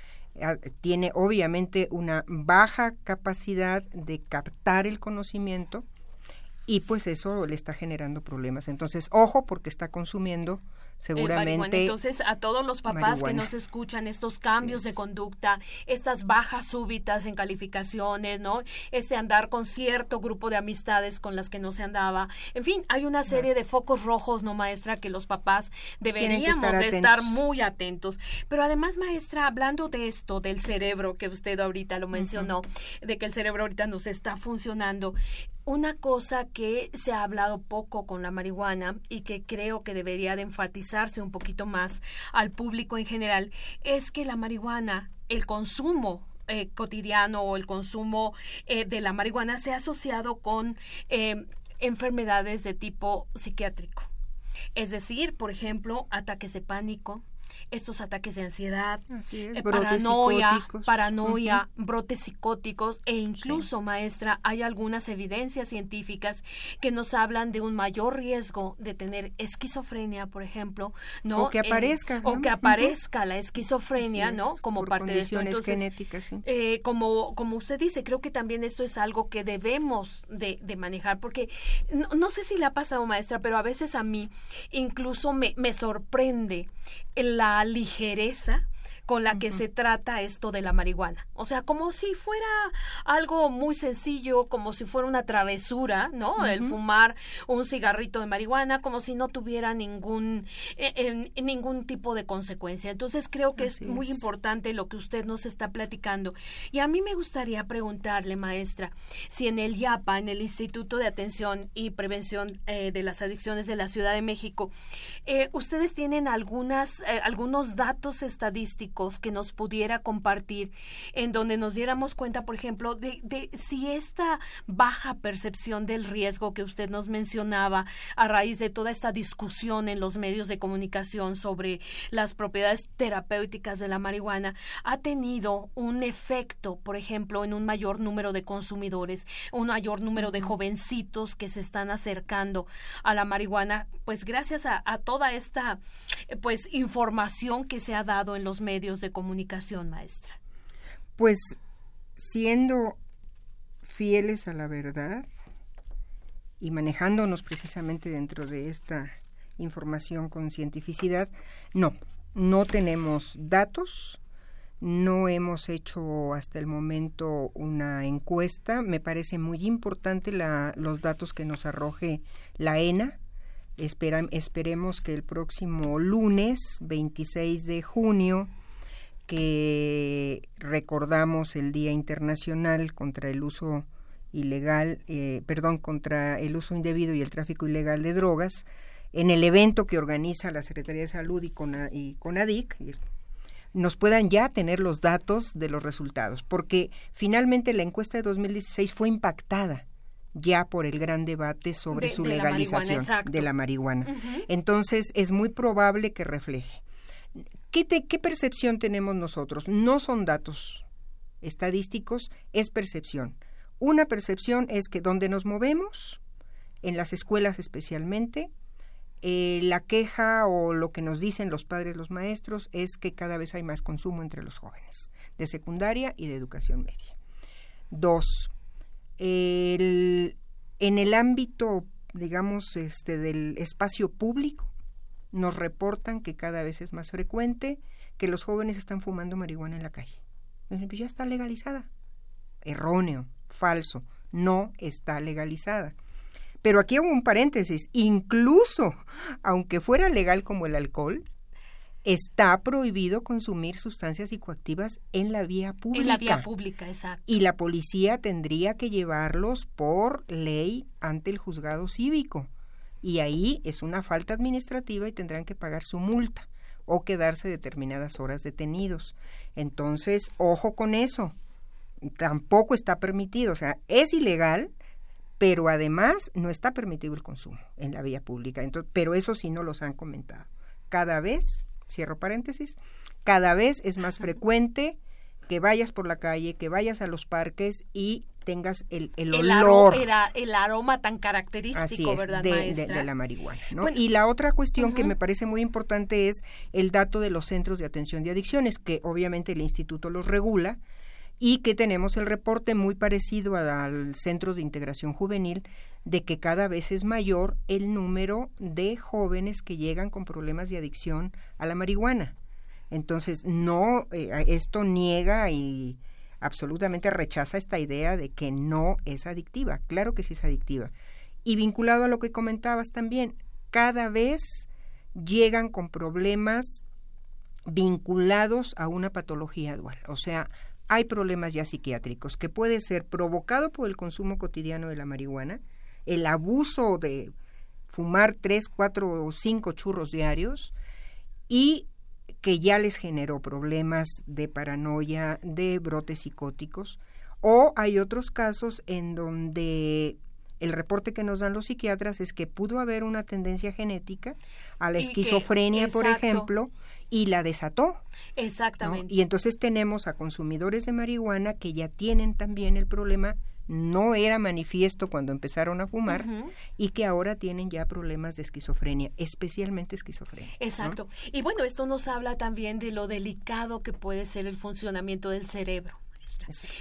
tiene obviamente una baja capacidad de captar el conocimiento y pues eso le está generando problemas. Entonces, ojo porque está consumiendo Eh, seguramente Entonces, a todos los papás que nos escuchan, estos cambios de conducta, estas bajas súbitas en calificaciones, ¿no? Este andar con cierto grupo de amistades con las que no se andaba. En fin, hay una serie de focos rojos, ¿no, maestra? Que los papás deberíamos estar de estar atentos. muy atentos. Pero además, maestra, hablando de esto, del cerebro, que usted ahorita lo mencionó, de que el cerebro ahorita nos está funcionando, una cosa que se ha hablado poco con la marihuana y que creo que debería de un poquito más al público en general es que la marihuana, el consumo eh, cotidiano o el consumo eh, de la marihuana se ha asociado con eh, enfermedades de tipo psiquiátrico. Es decir, por ejemplo, ataques de pánico, estos ataques de ansiedad, es, eh, paranoia, paranoia, brotes psicóticos e incluso, maestra, hay algunas evidencias científicas que nos hablan de un mayor riesgo de tener esquizofrenia, por ejemplo, ¿no? O que aparezca, o ¿no? que aparezca la esquizofrenia, ¿no? Como por parte de esto. condiciones Entonces, genéticas, sí. eh, como, como usted dice, creo que también esto es algo que debemos de, de manejar, porque no, no sé si le ha pasado, maestra, pero a veces a mí incluso me, me sorprende la ligereza con la que se trata esto de la marihuana. O sea, como si fuera algo muy sencillo, como si fuera una travesura, ¿no? El fumar un cigarrito de marihuana, como si no tuviera ningún, eh, eh, ningún tipo de consecuencia. Entonces creo que es muy es. importante lo que usted nos está platicando. Y a mí me gustaría preguntarle, maestra, si en el IAPA, en el Instituto de Atención y Prevención eh, de las Adicciones de la Ciudad de México, eh, ustedes tienen algunas, eh, algunos datos estadísticos que nos pudiera compartir en donde nos diéramos cuenta, por ejemplo, de, de si esta baja percepción del riesgo que usted nos mencionaba a raíz de toda esta discusión en los medios de comunicación sobre las propiedades terapéuticas de la marihuana ha tenido un efecto, por ejemplo, en un mayor número de consumidores, un mayor número de jovencitos que se están acercando a la marihuana, pues gracias a, a toda esta pues información que se ha dado en los medios de comunicación, maestra. Pues siendo fieles a la verdad y manejándonos precisamente dentro de esta información con cientificidad, no, no tenemos datos, no hemos hecho hasta el momento una encuesta. Me parece muy importante la- los datos que nos arroje la ENA. Espera- esperemos que el próximo lunes, 26 de junio, que recordamos el Día Internacional contra el uso ilegal, eh, perdón, contra el uso indebido y el tráfico ilegal de drogas, en el evento que organiza la Secretaría de Salud y, Cona- y CONADIC, y- nos puedan ya tener los datos de los resultados, porque finalmente la encuesta de 2016 fue impactada ya por el gran debate sobre De- su de legalización de la marihuana. Entonces es muy probable que refleje. ¿Qué, ¿Qué percepción tenemos nosotros? No son datos estadísticos, es percepción. Una percepción es que donde nos movemos, en las escuelas especialmente, eh, la queja o lo que nos dicen los padres, los maestros, es que cada vez hay más consumo entre los jóvenes, de secundaria y de educación media. Dos, en el ámbito, digamos, este, del espacio público, nos reportan que cada vez es más frecuente que los jóvenes están fumando marihuana en la calle. Pues ya está legalizada. Erróneo, falso, no está legalizada. Pero aquí hubo un paréntesis, incluso aunque fuera legal como el alcohol, está prohibido consumir sustancias psicoactivas en la vía pública. En la vía pública, exacto. Y la policía tendría que llevarlos por ley ante el juzgado cívico. Y ahí es una falta administrativa y tendrán que pagar su multa o quedarse determinadas horas detenidos. Entonces, ojo con eso. Tampoco está permitido. O sea, es ilegal, pero además no está permitido el consumo en la vía pública. Entonces, pero eso sí no los han comentado. Cada vez, cierro paréntesis, cada vez es más frecuente que vayas por la calle, que vayas a los parques y tengas el, el, El, olor. aro- era- el aroma tan característico, Así es, ¿verdad, de, de- maestra? de la marihuana. ¿no? Bueno, y la otra cuestión que me parece muy importante es el dato de los centros de atención de adicciones, que obviamente el instituto los regula y que tenemos el reporte muy parecido al Centros de Integración Juvenil de que cada vez es mayor el número de jóvenes que llegan con problemas de adicción a la marihuana. Entonces, no, eh, esto niega y absolutamente rechaza esta idea de que no es adictiva. Claro que sí es adictiva. Y vinculado a lo que comentabas también, cada vez llegan con problemas vinculados a una patología dual. O sea, hay problemas ya psiquiátricos que puede ser provocado por el consumo cotidiano de la marihuana, el abuso de fumar tres, cuatro o cinco churros diarios y que ya les generó problemas de paranoia, de brotes psicóticos, o hay otros casos en donde el reporte que nos dan los psiquiatras es que pudo haber una tendencia genética a la Y que- esquizofrenia, por ejemplo, y la desató. ¿no? Exactamente. Y entonces tenemos a consumidores de marihuana que ya tienen también el problema, no era manifiesto cuando empezaron a fumar, y que ahora tienen ya problemas de esquizofrenia, especialmente esquizofrenia. ¿no? Exacto. Y bueno, esto nos habla también de lo delicado que puede ser el funcionamiento del cerebro.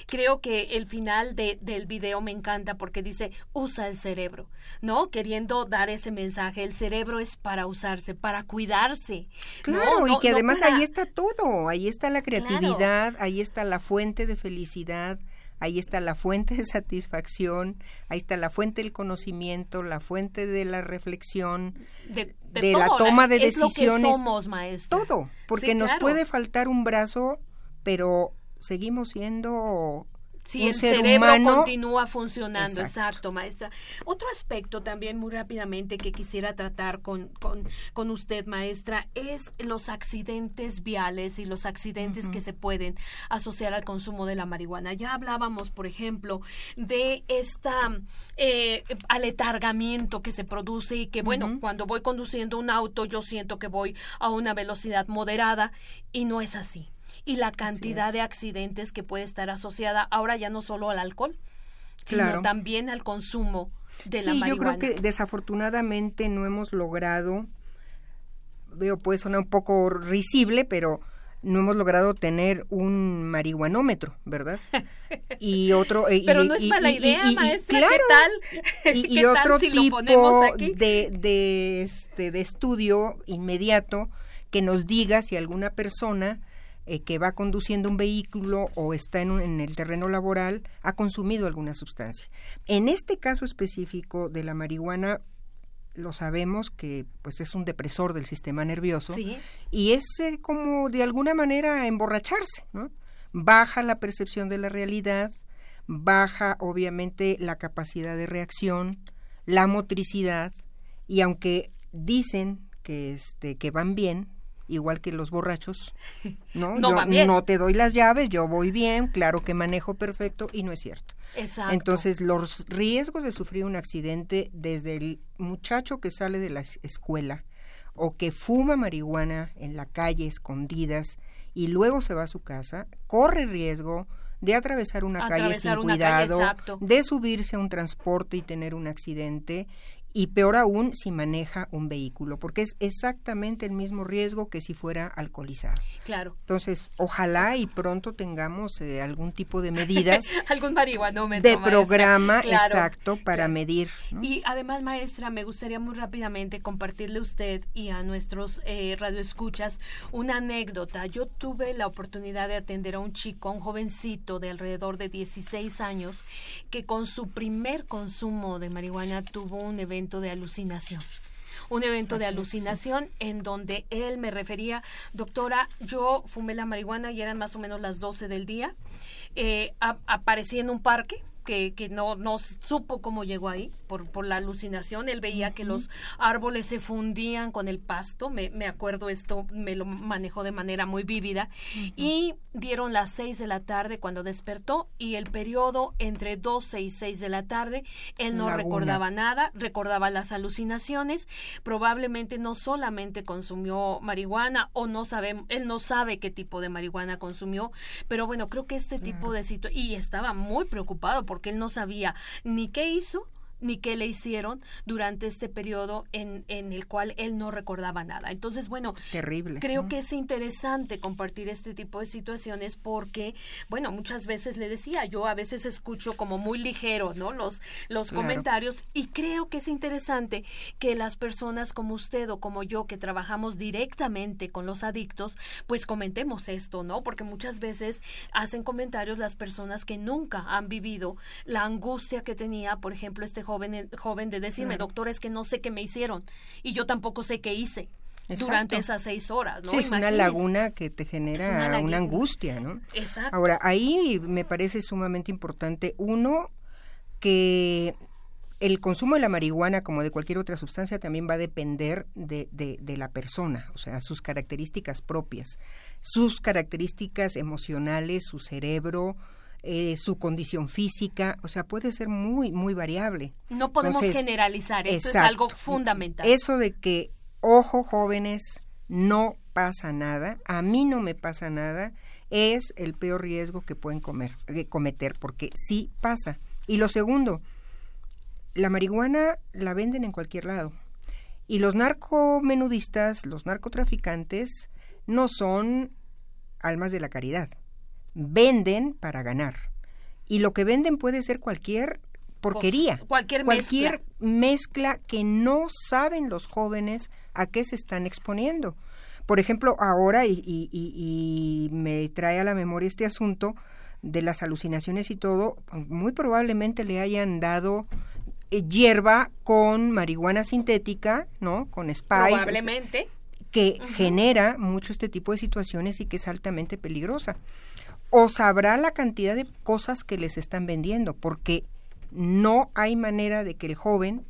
Creo que el final de, del video me encanta porque dice usa el cerebro, ¿no? Queriendo dar ese mensaje, el cerebro es para usarse, para cuidarse. ¿no? Claro, No- y que no además para- ahí está todo, ahí está la creatividad, ahí está la fuente de felicidad, ahí está la fuente de satisfacción, ahí está la fuente del conocimiento, la fuente de la reflexión, de, de la todo, toma de es lo que decisiones. somos, maestra. todo, porque Sí, nos puede faltar un brazo, pero seguimos siendo Si el cerebro humano continúa funcionando, Exacto. exacto. maestra. Otro aspecto también muy rápidamente que quisiera tratar con, con, con usted, maestra, es los accidentes viales y los accidentes que se pueden asociar al consumo de la marihuana. Ya hablábamos, por ejemplo, de esta eh, aletargamiento que se produce y que, bueno, cuando voy conduciendo un auto yo siento que voy a una velocidad moderada y no es así y la cantidad de accidentes que puede estar asociada ahora ya no solo al alcohol, Claro. sino también al consumo de la sí, yo marihuana. creo que desafortunadamente no hemos logrado, veo puede sonar un poco risible, pero no hemos logrado tener un marihuanómetro, ¿verdad? Y otro y- Pero y- no es mala y- idea, y- maestra, claro, ¿qué tal? y, y ¿Qué tal otro si lo tipo ponemos aquí? de de este de estudio inmediato que nos diga si alguna persona eh, que va conduciendo un vehículo o está en, un- en el terreno laboral ha consumido alguna sustancia. En este caso específico de la marihuana lo sabemos que pues es un depresor del sistema nervioso Sí. y es eh, como de alguna manera emborracharse, ¿no? Baja la percepción de la realidad, baja obviamente la capacidad de reacción, la motricidad y aunque dicen que este que van bien, igual que los borrachos, ¿no? No Yo van bien. no te doy las llaves, yo voy bien, claro que manejo perfecto y no es cierto. Exacto. Entonces, los riesgos de sufrir un accidente desde el muchacho que sale de la es- escuela o que fuma marihuana en la calle escondidas y luego se va a su casa, corre riesgo de atravesar una calle sin una calle, cuidado, exacto. de subirse a un transporte y tener un accidente y peor aún si maneja un vehículo, porque es exactamente el mismo riesgo que si fuera alcoholizado. Claro. Entonces, ojalá y pronto tengamos eh, algún tipo de medidas Algún marihuanómetro. de programa Claro. exacto para medir. ¿no? Y además, maestra, me gustaría muy rápidamente compartirle a usted y a nuestros eh, radioescuchas una anécdota. Yo tuve la oportunidad de atender a un chico, un jovencito de alrededor de 16 años, que con su primer consumo de marihuana tuvo un evento de alucinación. Un evento de es, alucinación en donde él me refería, doctora, yo fumé la marihuana y eran más o menos las 12 del día. Eh, a- aparecí en un parque que, que no, no supo cómo llegó ahí por, por la alucinación. Él veía que los árboles se fundían con el pasto. Me, me acuerdo esto, me lo manejó de manera muy vívida. Y dieron las seis de la tarde cuando despertó y el periodo entre 12 y 6 de la tarde, él no Laguna. recordaba nada, recordaba las alucinaciones. Probablemente no solamente consumió marihuana o no sabe, él no sabe qué tipo de marihuana consumió, pero bueno, creo que este tipo de situación y estaba muy preocupado porque él no sabía ni qué hizo ni qué le hicieron durante este periodo en, en el cual él no recordaba nada. Entonces, bueno, Terrible. creo ¿no? que es interesante compartir este tipo de situaciones porque, bueno, muchas veces le decía, yo a veces escucho como muy ligero, ¿no? Los, los Claro. comentarios y creo que es interesante que las personas como usted o como yo que trabajamos directamente con los adictos, pues comentemos esto, ¿no? Porque muchas veces hacen comentarios las personas que nunca han vivido la angustia que tenía, por ejemplo, este joven, joven de decirme, Claro. doctor, es que no sé qué me hicieron y yo tampoco sé qué hice Exacto. durante esas seis horas, ¿no? Sí, es una laguna que te genera una angustia, ¿no? Exacto. Ahora, ahí me parece sumamente importante, uno, que el consumo de la marihuana, como de cualquier otra sustancia, también va a depender de, de- de la persona, o sea, sus características propias, sus características emocionales, su cerebro, eh, su condición física, o sea, puede ser muy, muy variable. No podemos Entonces, generalizar, esto es algo fundamental. Eso de que, ojo jóvenes, no pasa nada, a mí no me pasa nada, es el peor riesgo que pueden comer, eh, cometer, porque sí pasa. Y lo segundo, la marihuana la venden en cualquier lado. Y los narcomenudistas, los narcotraficantes, no son almas de la caridad. Venden para ganar. Y lo que venden puede ser cualquier porquería. Cosa, cualquier cualquier mezcla que no saben los jóvenes a qué se están exponiendo. Por ejemplo, ahora, y, y- y- y me trae a la memoria este asunto de las alucinaciones y todo, muy probablemente le hayan dado eh, hierba con marihuana sintética, ¿no? Con spice. Probablemente. Que genera mucho este tipo de situaciones y que es altamente peligrosa. O sabrá la cantidad de cosas que les están vendiendo, porque no hay manera de que el joven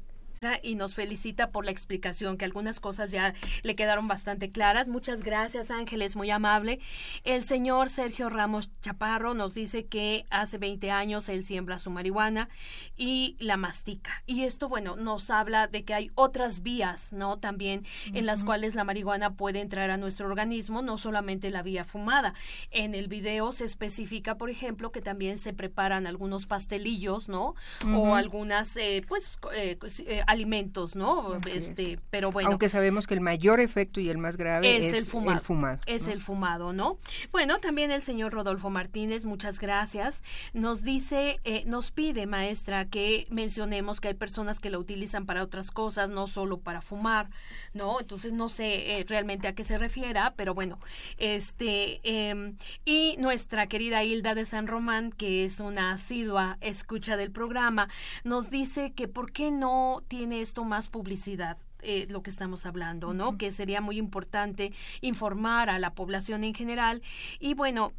y nos felicita por la explicación, que algunas cosas ya le quedaron bastante claras. Muchas gracias, Ángeles, muy amable. El señor Sergio Ramos Chaparro nos dice que hace 20 años él siembra su marihuana y la mastica. Y esto, bueno, nos habla de que hay otras vías, ¿no? También en las cuales la marihuana puede entrar a nuestro organismo, no solamente la vía fumada. En el video se especifica, por ejemplo, que también se preparan algunos pastelillos, ¿no? O algunas, eh, pues, eh, eh, alimentos, ¿no? Así este, es. pero bueno. Aunque sabemos que el mayor efecto y el más grave es, es, el fumado. fumado, es ¿no? el fumado, ¿no? Bueno, también el señor Rodolfo Martínez, muchas gracias. Nos dice, eh, nos pide, maestra, que mencionemos que hay personas que la utilizan para otras cosas, no solo para fumar, ¿no? Entonces no sé eh, realmente a qué se refiera, pero bueno, este, em, y nuestra querida Hilda de San Román, que es una asidua escucha del programa, nos dice que por qué no tiene esto más publicidad eh, lo que estamos hablando, ¿no? Que sería muy importante informar a la población en general. Y bueno,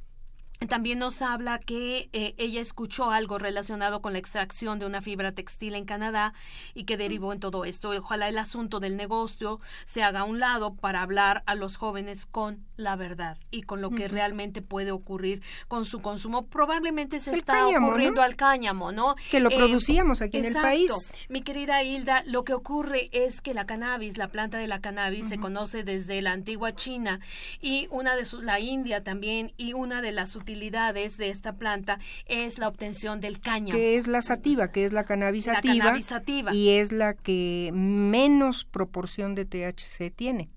también nos habla que eh, ella escuchó algo relacionado con la extracción de una fibra textil en Canadá y que derivó en todo esto. Ojalá el asunto del negocio se haga a un lado para hablar a los jóvenes con la verdad y con lo que realmente puede ocurrir con su consumo. Probablemente se El está cáñamo, ocurriendo ¿no? al cáñamo, ¿no? Que lo Eh, producíamos aquí en el país. Mi querida Hilda, lo que ocurre es que la cannabis, la planta de la cannabis, se conoce desde la antigua China y una de sus, la India también, y una de las utilidades de esta planta es la obtención del cáñamo. que es la sativa, que es la cannabis La sativa, cannabis sativa. y es la que menos proporción de THC tiene.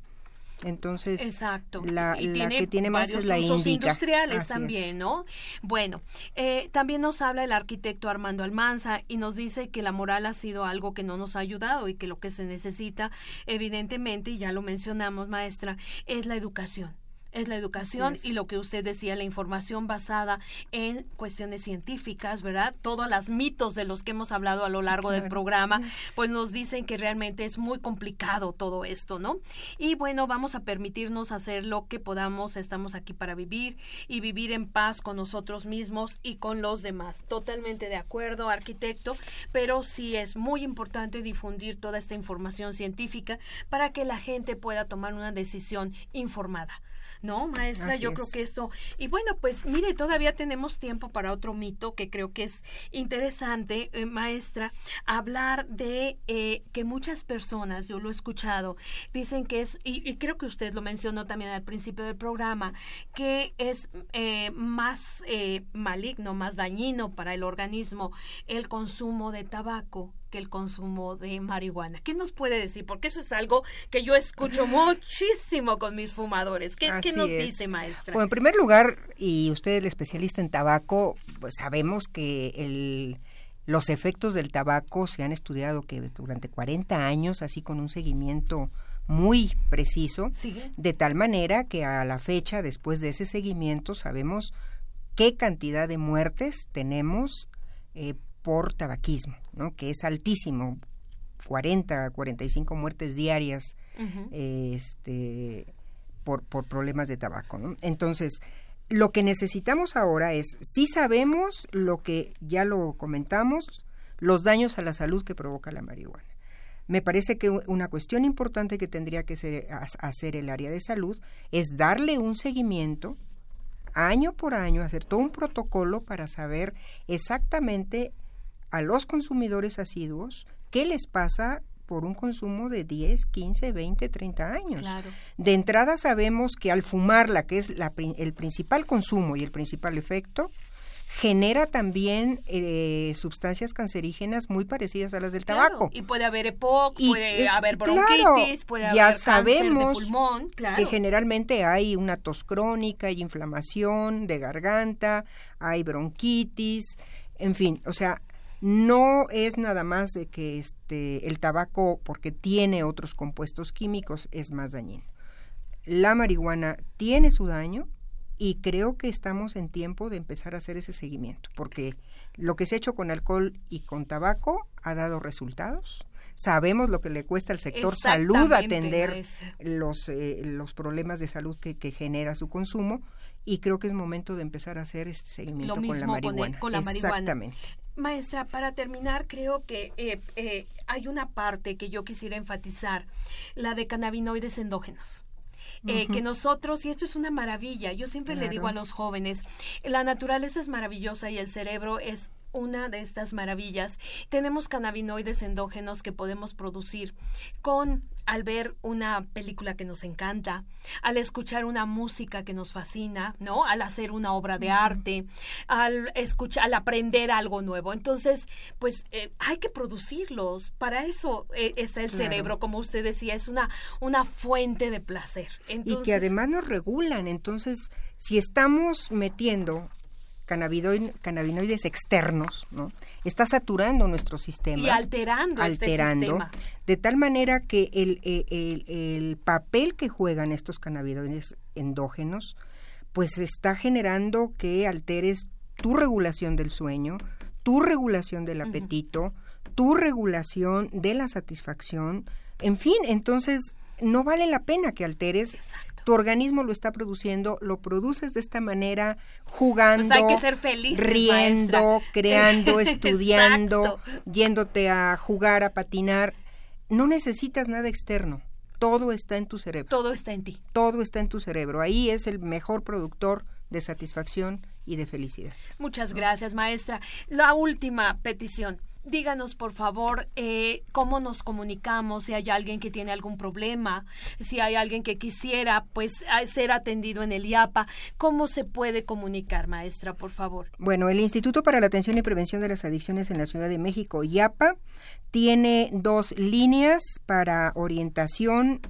Entonces, Exacto. la, y la tiene que tiene más es la usos índica. industriales Así también, es. ¿no? Bueno, eh, también nos habla el arquitecto Armando Almanza y nos dice que la moral ha sido algo que no nos ha ayudado y que lo que se necesita, evidentemente, y ya lo mencionamos, maestra, es la educación es la educación y lo que usted decía, la información basada en cuestiones científicas, ¿verdad? Todos los mitos de los que hemos hablado a lo largo del programa, pues nos dicen que realmente es muy complicado todo esto, ¿no? Y bueno, vamos a permitirnos hacer lo que podamos, estamos aquí para vivir y vivir en paz con nosotros mismos y con los demás. Totalmente de acuerdo, arquitecto, pero sí es muy importante difundir toda esta información científica para que la gente pueda tomar una decisión informada. ¿No, maestra? Yo creo que esto... Y bueno, pues mire, todavía tenemos tiempo para otro mito que creo que es interesante, eh, maestra, hablar de eh, que muchas personas, yo lo he escuchado, dicen que es, y, creo que usted lo mencionó también al principio del programa, que es eh, más maligno, más dañino para el organismo el consumo de tabaco el consumo de marihuana. ¿Qué nos puede decir? Porque eso es algo que yo escucho muchísimo con mis fumadores. ¿Qué, nos dice, maestra? Bueno, en primer lugar, y usted es el especialista en tabaco, pues sabemos que el, los efectos del tabaco se han estudiado que durante 40 años, así con un seguimiento muy preciso, de tal manera que a la fecha, después de ese seguimiento, sabemos qué cantidad de muertes tenemos eh, por tabaquismo, ¿no? que es altísimo, 40, 45 muertes diarias este, por, por problemas de tabaco. ¿no? Entonces, lo que necesitamos ahora es, si sabemos lo que ya lo comentamos, los daños a la salud que provoca la marihuana. Me parece que una cuestión importante que tendría que ser, hacer el área de salud es darle un seguimiento año por año, hacer todo un protocolo para saber exactamente a los consumidores asiduos qué les pasa por un consumo de 10, 15, 20, 30 años. De entrada sabemos que al fumarla, que es el principal consumo y el principal efecto, genera también eh, sustancias cancerígenas muy parecidas a las del tabaco. Y puede haber EPOC, puede haber bronquitis, puede ya haber sabemos cáncer de pulmón. Que generalmente hay una tos crónica, hay inflamación de garganta, hay bronquitis, en fin, o sea, no es nada más de que este el tabaco porque tiene otros compuestos químicos es más dañino. La marihuana tiene su daño y creo que estamos en tiempo de empezar a hacer ese seguimiento, porque lo que se ha hecho con alcohol y con tabaco ha dado resultados. Sabemos lo que le cuesta al sector salud atender los, eh, los problemas de salud que, que genera su consumo y creo que es momento de empezar a hacer este seguimiento con la marihuana. con la Exactamente. Maestra, para terminar, creo que eh, eh, hay una parte que yo quisiera enfatizar, la de cannabinoides endógenos. Eh, que nosotros, y esto es una maravilla, yo siempre le digo a los jóvenes, la naturaleza es maravillosa y el cerebro es una de estas maravillas. Tenemos cannabinoides endógenos que podemos producir con al ver una película que nos encanta, al escuchar una música que nos fascina, ¿no? Al hacer una obra de arte, al escuchar, al aprender algo nuevo. Entonces, pues eh, hay que producirlos. Para eso eh, está el cerebro, como usted decía, es una una fuente de placer. y que además nos regulan. Entonces, si estamos metiendo cannabinoides externos, ¿no? Está saturando nuestro sistema. Y alterando, este alterando De tal manera que el, el, el, papel que juegan estos cannabinoides endógenos, pues está generando que alteres tu regulación del sueño, tu regulación del apetito, tu regulación de la satisfacción, en fin, entonces no vale la pena que alteres tu organismo lo está produciendo, lo produces de esta manera, jugando, pues hay que ser riendo, creando, estudiando, yéndote a jugar, a patinar. No necesitas nada externo. Todo está en tu cerebro. Todo está en ti. Todo está en tu cerebro. Ahí es el mejor productor de satisfacción y de felicidad. Muchas gracias, maestra. La última petición díganos por favor eh, cómo nos comunicamos, si hay alguien que tiene algún problema, si hay alguien que quisiera pues ser atendido en el IAPA, ¿cómo se puede comunicar, maestra, por favor? Bueno, el Instituto para la Atención y Prevención de las Adicciones en la Ciudad de México, IAPA, tiene dos líneas para orientación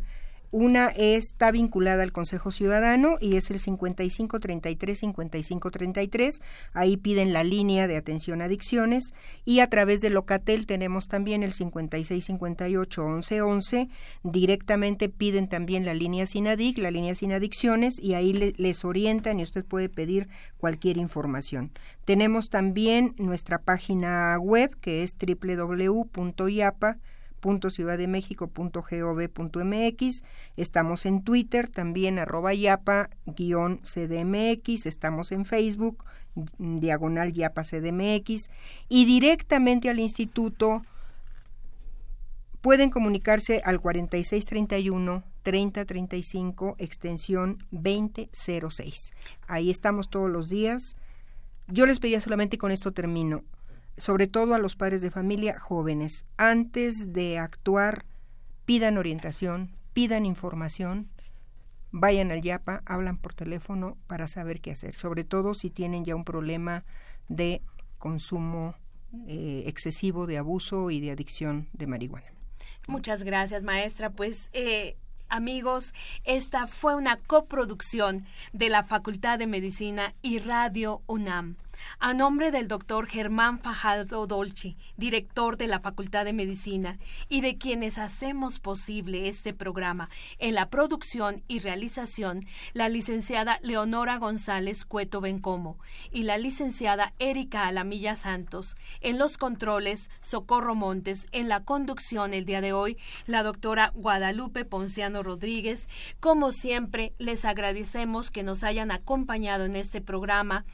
Una está vinculada al Consejo Ciudadano y es el 5533-5533. Ahí piden la línea de atención a adicciones y a través de Locatel tenemos también el 5658-1111. Directamente piden también la línea sin adic, la línea sin adicciones y ahí les orientan y usted puede pedir cualquier información. Tenemos también nuestra página web que es www.iapa www.ciudaddemexico.gov.mx. Estamos en Twitter, también arroba yapa-cdmx. Estamos en Facebook, diagonal yapa cdmx. Y directamente al instituto pueden comunicarse al 4631 3035 extensión 2006. Ahí estamos todos los días. Yo les pedía solamente con esto termino sobre todo a los padres de familia jóvenes, antes de actuar, pidan orientación, pidan información, vayan al YAPA, hablan por teléfono para saber qué hacer, sobre todo si tienen ya un problema de consumo eh, excesivo, de abuso y de adicción de marihuana. Muchas gracias, maestra. Pues eh, amigos, esta fue una coproducción de la Facultad de Medicina y Radio UNAM. A nombre del doctor Germán Fajardo Dolci, director de la Facultad de Medicina, y de quienes hacemos posible este programa en la producción y realización, la licenciada Leonora González Cueto Bencomo y la licenciada Erika Alamilla Santos, en los controles Socorro Montes, en la conducción el día de hoy, la doctora Guadalupe Ponciano Rodríguez. Como siempre, les agradecemos que nos hayan acompañado en este programa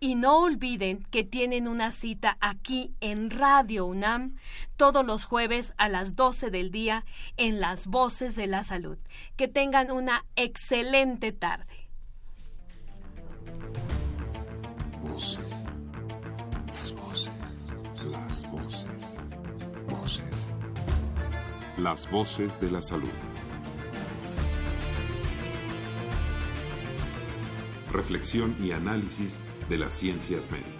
y no olviden que tienen una cita aquí en Radio UNAM todos los jueves a las 12 del día en Las Voces de la Salud. Que tengan una excelente tarde. Voces. Las voces. Las voces. Voces. Las voces de la salud. Reflexión y análisis de las ciencias médicas.